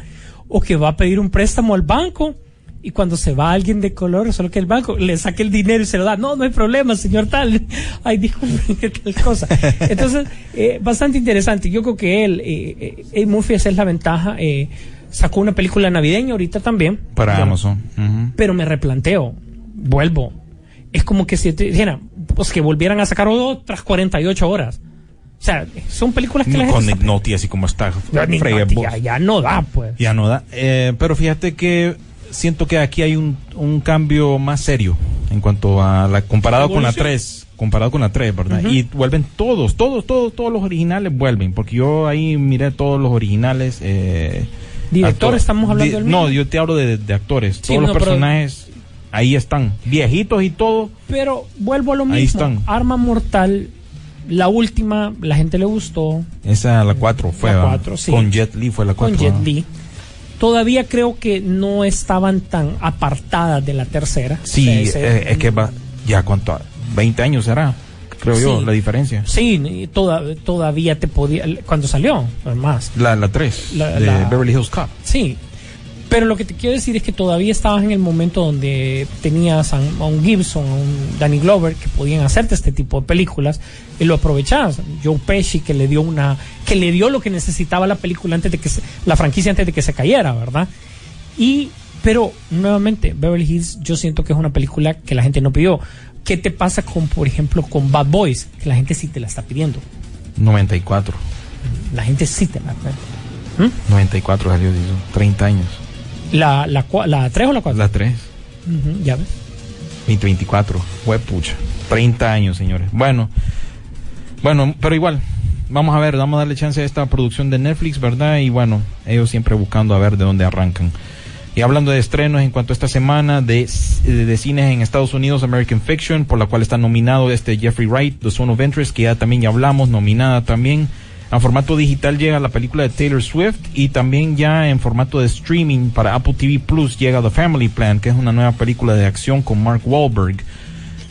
O que va a pedir un préstamo al banco y cuando se va alguien de color, solo que el banco le saque el dinero y se lo da. No, no hay problema, señor tal. Ay, disculpe, tal cosa. Entonces, eh, bastante interesante. Yo creo que él, eh, eh, Murphy, esa es la ventaja. eh, sacó una película navideña ahorita también. Para Ya. Amazon. Pero me replanteo, vuelvo. Es como que si te dijeran, pues que volvieran a sacar otras 48 horas. O sea, son películas que la Con gente Nolte así como está. no, ya, ya no da, pues. Ya no da. Eh, pero fíjate que siento que aquí hay un, un cambio más serio en cuanto a la comparado con la Evolución. 3, comparado con la 3, ¿verdad? Y vuelven todos, todos, todos, todos los originales vuelven, porque yo ahí miré todos los originales. Eh, Director, actor- estamos hablando di- del mismo. No, yo te hablo de, de actores. Sí, todos no, los pero- personajes ahí están, viejitos y todo. Pero vuelvo a lo mismo. Ahí están. Arma Mortal, la última, la gente le gustó. Esa la 4 fue, con Jet Li fue la 4. con Jet Li. Todavía creo que no estaban tan apartadas de la tercera. Sí, O sea, ese- eh, es que va, ya cuánto, 20 años será, creo yo, la diferencia. Sí, toda- todavía te podía. Cuando salió, más. La, la 3 La- de la- Beverly Hills Cop. Sí. Pero lo que te quiero decir es que todavía estabas en el momento donde tenías a un, Gibson, a un Danny Glover que podían hacerte este tipo de películas y lo aprovechabas. Joe Pesci que le dio una que le dio lo que necesitaba la película antes de que se- la franquicia antes de que se cayera, ¿verdad? Y pero nuevamente Beverly Hills yo siento que es una película que la gente no pidió. ¿Qué te pasa con por ejemplo con Bad Boys? Que la gente sí te la está pidiendo. 94. La gente sí te la pide. 94 salió, dice, 30 años. La la la 3 o la 4? La 3, ya ves. 24. Huepucha. 30 años, señores. Bueno, bueno, pero igual, vamos a ver, vamos a darle chance a esta producción de Netflix, ¿verdad? Y bueno, ellos siempre buscando a ver de dónde arrancan. Y hablando de estrenos en cuanto a esta semana de, de cines en Estados Unidos, American Fiction, por la cual está nominado este Jeffrey Wright, The Zone of Interest, que ya también ya hablamos, nominada también. En formato digital llega la película de Taylor Swift y también ya en formato de streaming para Apple TV Plus llega The Family Plan, que es una nueva película de acción con Mark Wahlberg.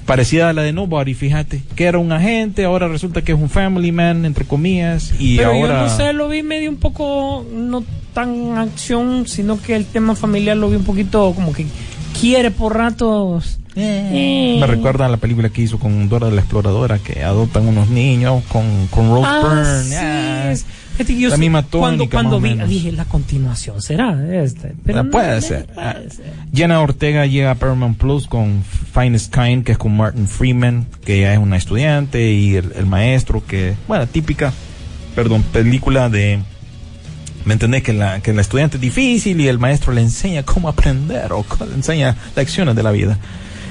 Parecida a la de Nobody, fíjate, que era un agente, ahora resulta que es un family man, entre comillas, y Pero ahora... yo no sé, lo vi medio un poco, no tan acción, sino que el tema familiar lo vi un poquito como que quiere por ratos. Eh. Me recuerda a la película que hizo con Dora la Exploradora, que adoptan unos niños con, con Rose Ah, Byrne. sí, Ah, es- fíjate que yo la misma cuando, tónica, cuando más o vi, menos. dije, la continuación será este. Pero Ah, no, puede no, ser. puede Ah, ser. Jenna Ortega llega a Paramount Plus con Finest Kind, que es con Martin Freeman, que ya es una estudiante, y el, el maestro, que, bueno, típica, perdón, película de. ¿Me entendés? Que la, que la estudiante es difícil y el maestro le enseña cómo aprender o le enseña lecciones de la vida.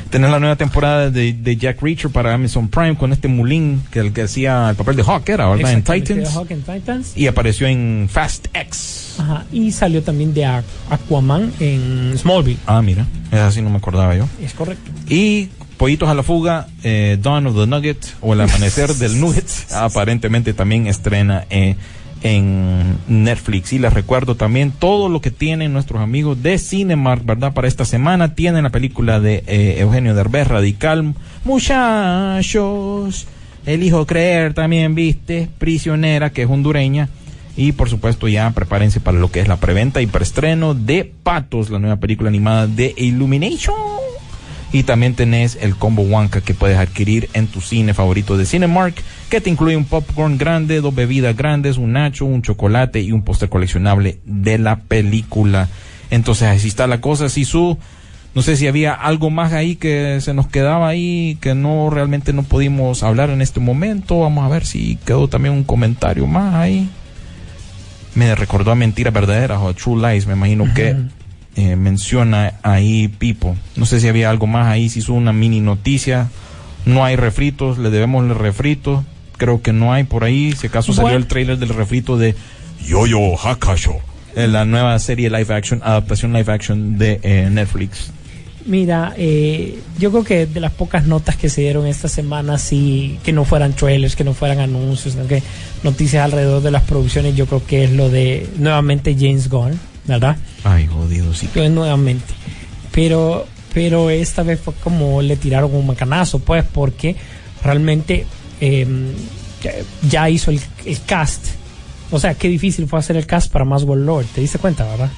Tenés la nueva temporada de, de Jack Reacher para Amazon Prime con este Mulín, que el que hacía el papel de Hawk, era, ¿verdad? En Titans. Hawk and Titans. Y apareció en Fast X. Ajá, y salió también de Aqu- Aquaman en Smallville. Ah, mira, esa sí no me acordaba yo. Es correcto. Y Pollitos a la Fuga, eh, Dawn of the Nugget o El Amanecer del Nugget, aparentemente también estrena eh, en Netflix. Y les recuerdo también todo lo que tienen nuestros amigos de Cinemark, ¿verdad? Para esta semana tienen la película de eh, Eugenio Derbez, Radical. Muchachos, elijo creer también, viste, Prisionera, que es hondureña. Y por supuesto ya prepárense para lo que es la preventa y preestreno de Patos, la nueva película animada de Illumination. Y también tenés el combo Wanka que puedes adquirir en tu cine favorito de Cinemark, que te incluye un popcorn grande, dos bebidas grandes, un nacho, un chocolate y un póster coleccionable de la película. Entonces así está la cosa, Sisu. No sé si había algo más ahí que se nos quedaba ahí, que no realmente no pudimos hablar en este momento. Vamos a ver si quedó también un comentario más ahí. Me recordó a Mentiras Verdaderas o a True Lies, me imagino que eh, menciona ahí Pipo. No sé si había algo más ahí, si hizo una mini noticia No hay refritos, le debemos el refrito. Creo que no hay por ahí. Si acaso salió el trailer del refrito de Yo-Yo Hakasho. en La nueva serie live action, adaptación live action de eh, Netflix. Mira, eh, yo creo que de las pocas notas que se dieron esta semana, sí, que no fueran trailers, que no fueran anuncios, sino que noticias alrededor de las producciones, yo creo que es lo de nuevamente James Gunn, ¿verdad? Ay, jodido, sí. Entonces, nuevamente. Pero, pero esta vez fue como le tiraron un macanazo, pues, porque realmente eh, ya- hizo el, el cast. O sea, qué difícil fue hacer el cast para Maswell Lord, ¿te diste cuenta, verdad?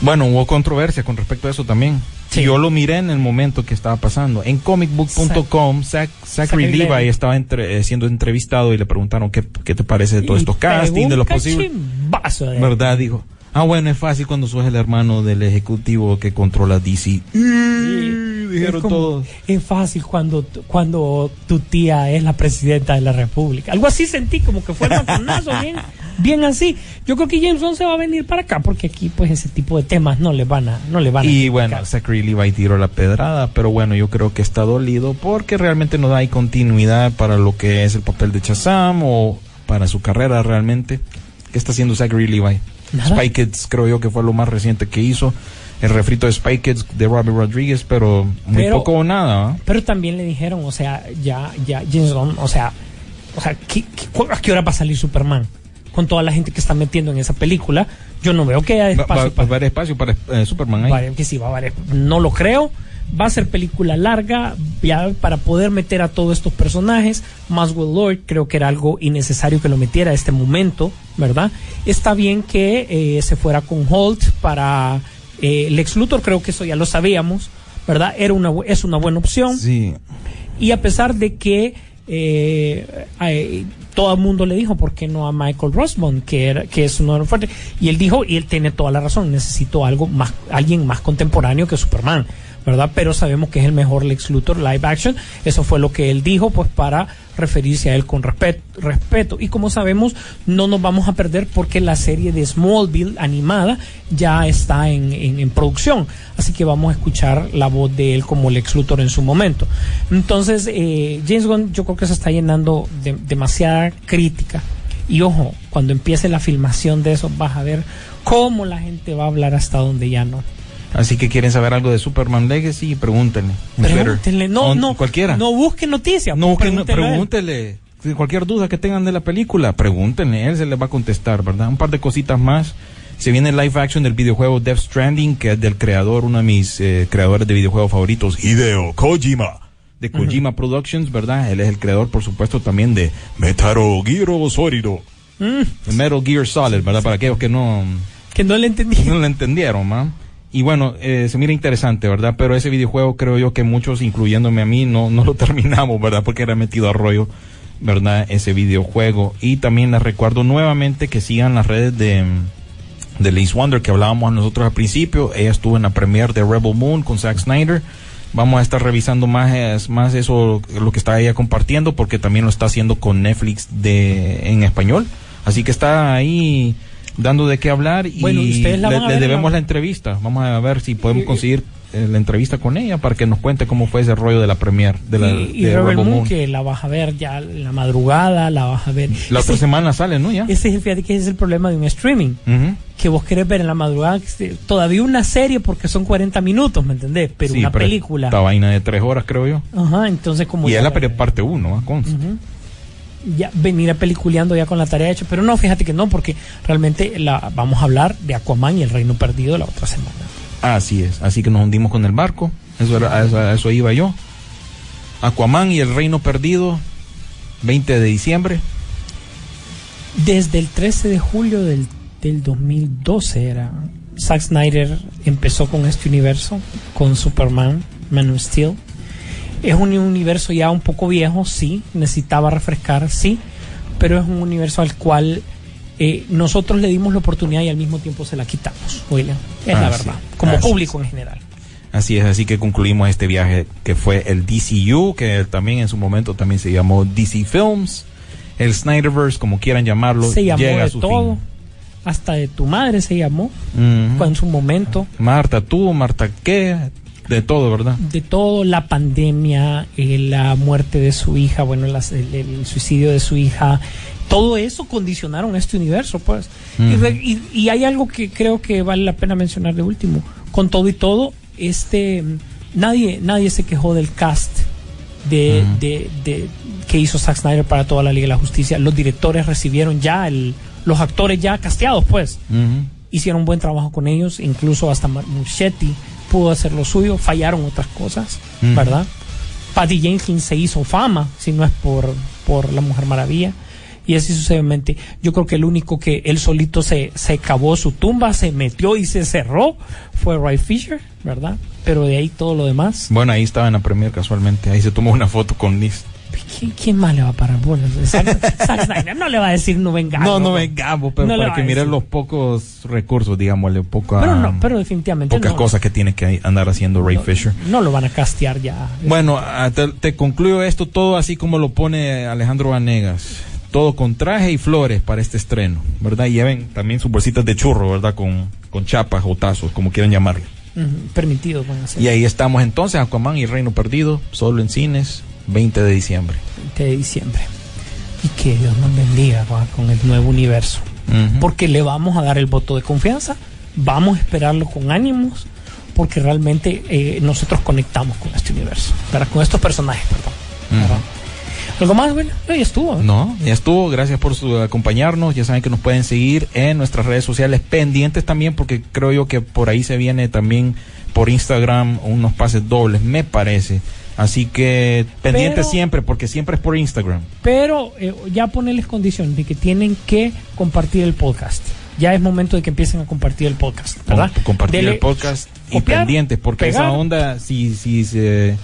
Bueno, hubo controversia con respecto a eso también. Sí. Yo lo miré en el momento que estaba pasando. En comicbook.com, Zach- Zachary Zachary Levi Levi. estaba entre- eh, siendo entrevistado y le preguntaron qué, qué te parece de todos estos castings, de los posibles. de- ¿Verdad? Dijo. Ah, bueno, es fácil cuando sos el hermano del ejecutivo que controla DC. dijeron es, como- todos. es fácil cuando, tu- cuando tu tía es la presidenta de la república. Algo así sentí, como que fue maconazo, bien, bien así. Yo creo que James Bond se va a venir para acá porque aquí pues ese tipo de temas no le van a, no le van a Y bueno, Zachary Levi tiró la pedrada, pero bueno, yo creo que está dolido porque realmente no da continuidad para lo que es el papel de Shazam o para su carrera realmente. ¿Qué está haciendo Zachary Levi? Nada. Spy Kids creo yo que fue lo más reciente que hizo. El refrito de Spy Kids de Robbie Rodríguez, pero muy Pero- poco o nada. Pero también le dijeron, o sea, ya, ya James o sea, o sea, ¿qué- qué- ¿a qué hora va a salir Superman? Con toda la gente que está metiendo en esa película, yo no veo que haya espacio va- va a haber espacio para eh, Superman ahí. Que sí, va a haber. No lo creo. Va a ser película larga ya para poder meter a todos estos personajes. Maswell Lord creo que era algo innecesario que lo metiera a este momento, ¿verdad? Está bien que eh, se fuera con Holt para eh, Lex Luthor, creo que eso ya lo sabíamos, ¿verdad? Era una, es una buena opción. Sí. Y a pesar de que eh, eh, todo el mundo le dijo, ¿por qué no a Michael Rosbond? Que, era, que es uno de los fuertes. Y él dijo, y él tiene toda la razón, necesito algo más, alguien más contemporáneo que Superman, ¿verdad? Pero sabemos que es el mejor Lex Luthor live action. Eso fue lo que él dijo, pues para referirse a él con respet- respeto. Y como sabemos, no nos vamos a perder porque la serie de Smallville animada ya está en, en- en producción. Así que vamos a escuchar la voz de él como Lex Luthor en su momento. Entonces, eh, James Gunn yo creo que se está llenando de demasiada crítica. Y ojo, cuando empiece la filmación de eso, vas a ver cómo la gente va a hablar hasta donde ya no. Así que quieren saber algo de Superman Legacy, pregúntenle. Pregúntenle, no, On- no, Cualquiera. no busquen noticias. No, que no, pregúntenle. Si Cualquier duda que tengan de la película, pregúntenle. Él se les va a contestar, ¿verdad? Un par de cositas más. Se viene el live action del videojuego Death Stranding, que es del creador, uno de mis eh, creadores de videojuegos favoritos, Hideo Kojima. De Kojima Productions, ¿verdad? Él es el creador, por supuesto, también de Metal Gear Solid. Mm, Metal Gear Solid, ¿verdad? Para aquellos que no, que no le entendí. no lo entendieron, ¿ma? Y bueno, eh, se mira interesante, ¿verdad? Pero ese videojuego creo yo que muchos, incluyéndome a mí, no, no lo terminamos, ¿verdad? Porque era metido a rollo, ¿verdad? Ese videojuego. Y también les recuerdo nuevamente que sigan las redes de, de Liz Wonder que hablábamos nosotros al principio. Ella estuvo en la premiere de Rebel Moon con Zack Snyder. Vamos a estar revisando más, más eso, lo que está ella compartiendo, porque también lo está haciendo con Netflix de, en español. Así que está ahí dando de qué hablar y Bueno, le, debemos la- la entrevista. Vamos a ver si podemos conseguir eh, la entrevista con ella para que nos cuente cómo fue ese rollo de la premiere de la y de Moon, Moon. que la vas a ver ya en la madrugada, la vas a ver. La otra Ese- semana sale, ¿no? Ya. Ese es el, fíjate que ese es el problema de un streaming. Que vos querés ver en la madrugada, todavía una serie porque son 40 minutos, ¿me entendés? Pero Sí, una pero película. Esta vaina de tres horas, creo yo. Ajá, entonces como Y es la parte uno, ¿ah? Consta. Ya venir a peliculeando ya con la tarea hecha, pero no, fíjate que no, porque realmente la vamos a hablar de Aquaman y el Reino Perdido la otra semana. Así es. Así que nos hundimos con el barco. Eso era, a eso, a eso iba yo. Aquaman y el Reino Perdido, 20 de diciembre. Desde el 13 de julio del, del 2012 era Zack Snyder empezó con este universo, con Superman, Man of Steel. Es un universo ya un poco viejo, sí, necesitaba refrescar, sí, pero es un universo al cual eh, nosotros le dimos la oportunidad y al mismo tiempo se la quitamos, William. Es Ah, la sí. verdad, como público en general. Así es, así que concluimos este viaje que fue el DCU, que también en su momento también se llamó DC Films, el Snyderverse, como quieran llamarlo, Se llamó llega a de su todo, fin. hasta de tu madre se llamó Ujú. en su momento. Marta tú, Marta qué, De todo, ¿verdad? de todo, la pandemia, eh, la muerte de su hija, bueno, las- el, el suicidio de su hija, todo eso condicionaron este universo, pues. y, y- y hay algo que creo que vale la pena mencionar de último. Con todo y todo, este nadie, nadie se quejó del cast de, de- de- que hizo Zack Snyder para toda la Liga de la Justicia. Los directores recibieron ya el, los actores ya casteados, pues hicieron un buen trabajo con ellos, incluso hasta Mar- Muschietti pudo hacer lo suyo, fallaron otras cosas. ¿verdad? Patty Jenkins se hizo fama, si no es por, por La Mujer Maravilla, y así sucesivamente. Yo creo que el único que él solito se, se cavó su tumba, se metió y se cerró fue Ray Fisher, ¿verdad? Pero de ahí todo lo demás. Bueno, ahí estaba en la premier casualmente. Ahí se tomó una foto con Liz. ¿Quién, quién más le va a parar bolas? Zack, Zack Snyder no le va a decir no venga. No, no vengamos, pero No para que miren los pocos recursos, digámosle, poca, Pero no, pero definitivamente pocas no. cosas que tiene que andar haciendo Ray no, Fisher. No lo van a castear ya. Bueno, ah, te, te concluyo esto todo así como lo pone Alejandro Vanegas. Todo con traje y flores para este estreno, ¿verdad? Y lleven también sus bolsitas de churro, ¿verdad? Con, con chapas o tazos, como quieran van a ser. Y ahí estamos entonces, Aquaman y Reino Perdido, solo en cines, 20 de diciembre. 20 de diciembre. Y que Dios nos bendiga va, con el nuevo universo. Porque le vamos a dar el voto de confianza, vamos a esperarlo con ánimos, porque realmente eh, nosotros conectamos con este universo, ¿verdad? con estos personajes, perdón. ¿Algo más, bueno? Ahí estuvo. ¿eh? No, ya estuvo. Gracias por su, acompañarnos. Ya saben que nos pueden seguir en nuestras redes sociales pendientes también, porque creo yo que por ahí se viene también por Instagram unos pases dobles, me parece. Así que pendientes Pero- siempre, porque siempre es por Instagram. Pero eh, ya ponerles condición de que tienen que compartir el podcast. Ya es momento de que empiecen a compartir el podcast, ¿verdad? Com- compartir Dele- el podcast y pendientes, porque pegar. esa onda, si, si, se,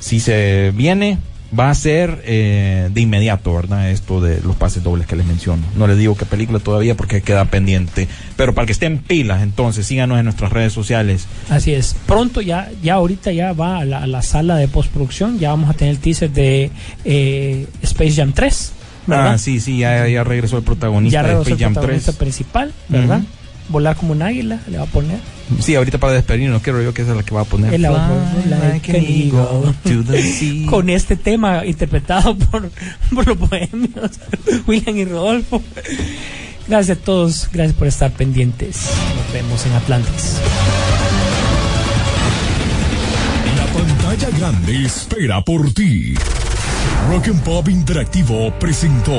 si se viene, va a ser eh, de inmediato, ¿verdad? Esto de los pases dobles que les menciono. No les digo qué película todavía porque queda pendiente. Pero para que estén pilas, entonces síganos en nuestras redes sociales. Así es. Pronto ya, ya ahorita ya va a la, a la sala de postproducción. Ya vamos a tener el teaser de eh, Space Jam 3. ¿verdad? Ah, sí, sí, ya, ya regresó el protagonista ya de regresó el Space Jam protagonista 3. principal, ¿verdad? Volar como un águila, le va a poner. Sí, ahorita para despedirnos, quiero yo que esa es la que va a poner. El Fly like like an an eagle eagle. to the sea. Con este tema interpretado por, por los bohemios, William y Rodolfo. Gracias a todos, gracias por estar pendientes. Nos vemos en Atlantis. La pantalla grande espera por ti. Rock and Pop Interactivo presentó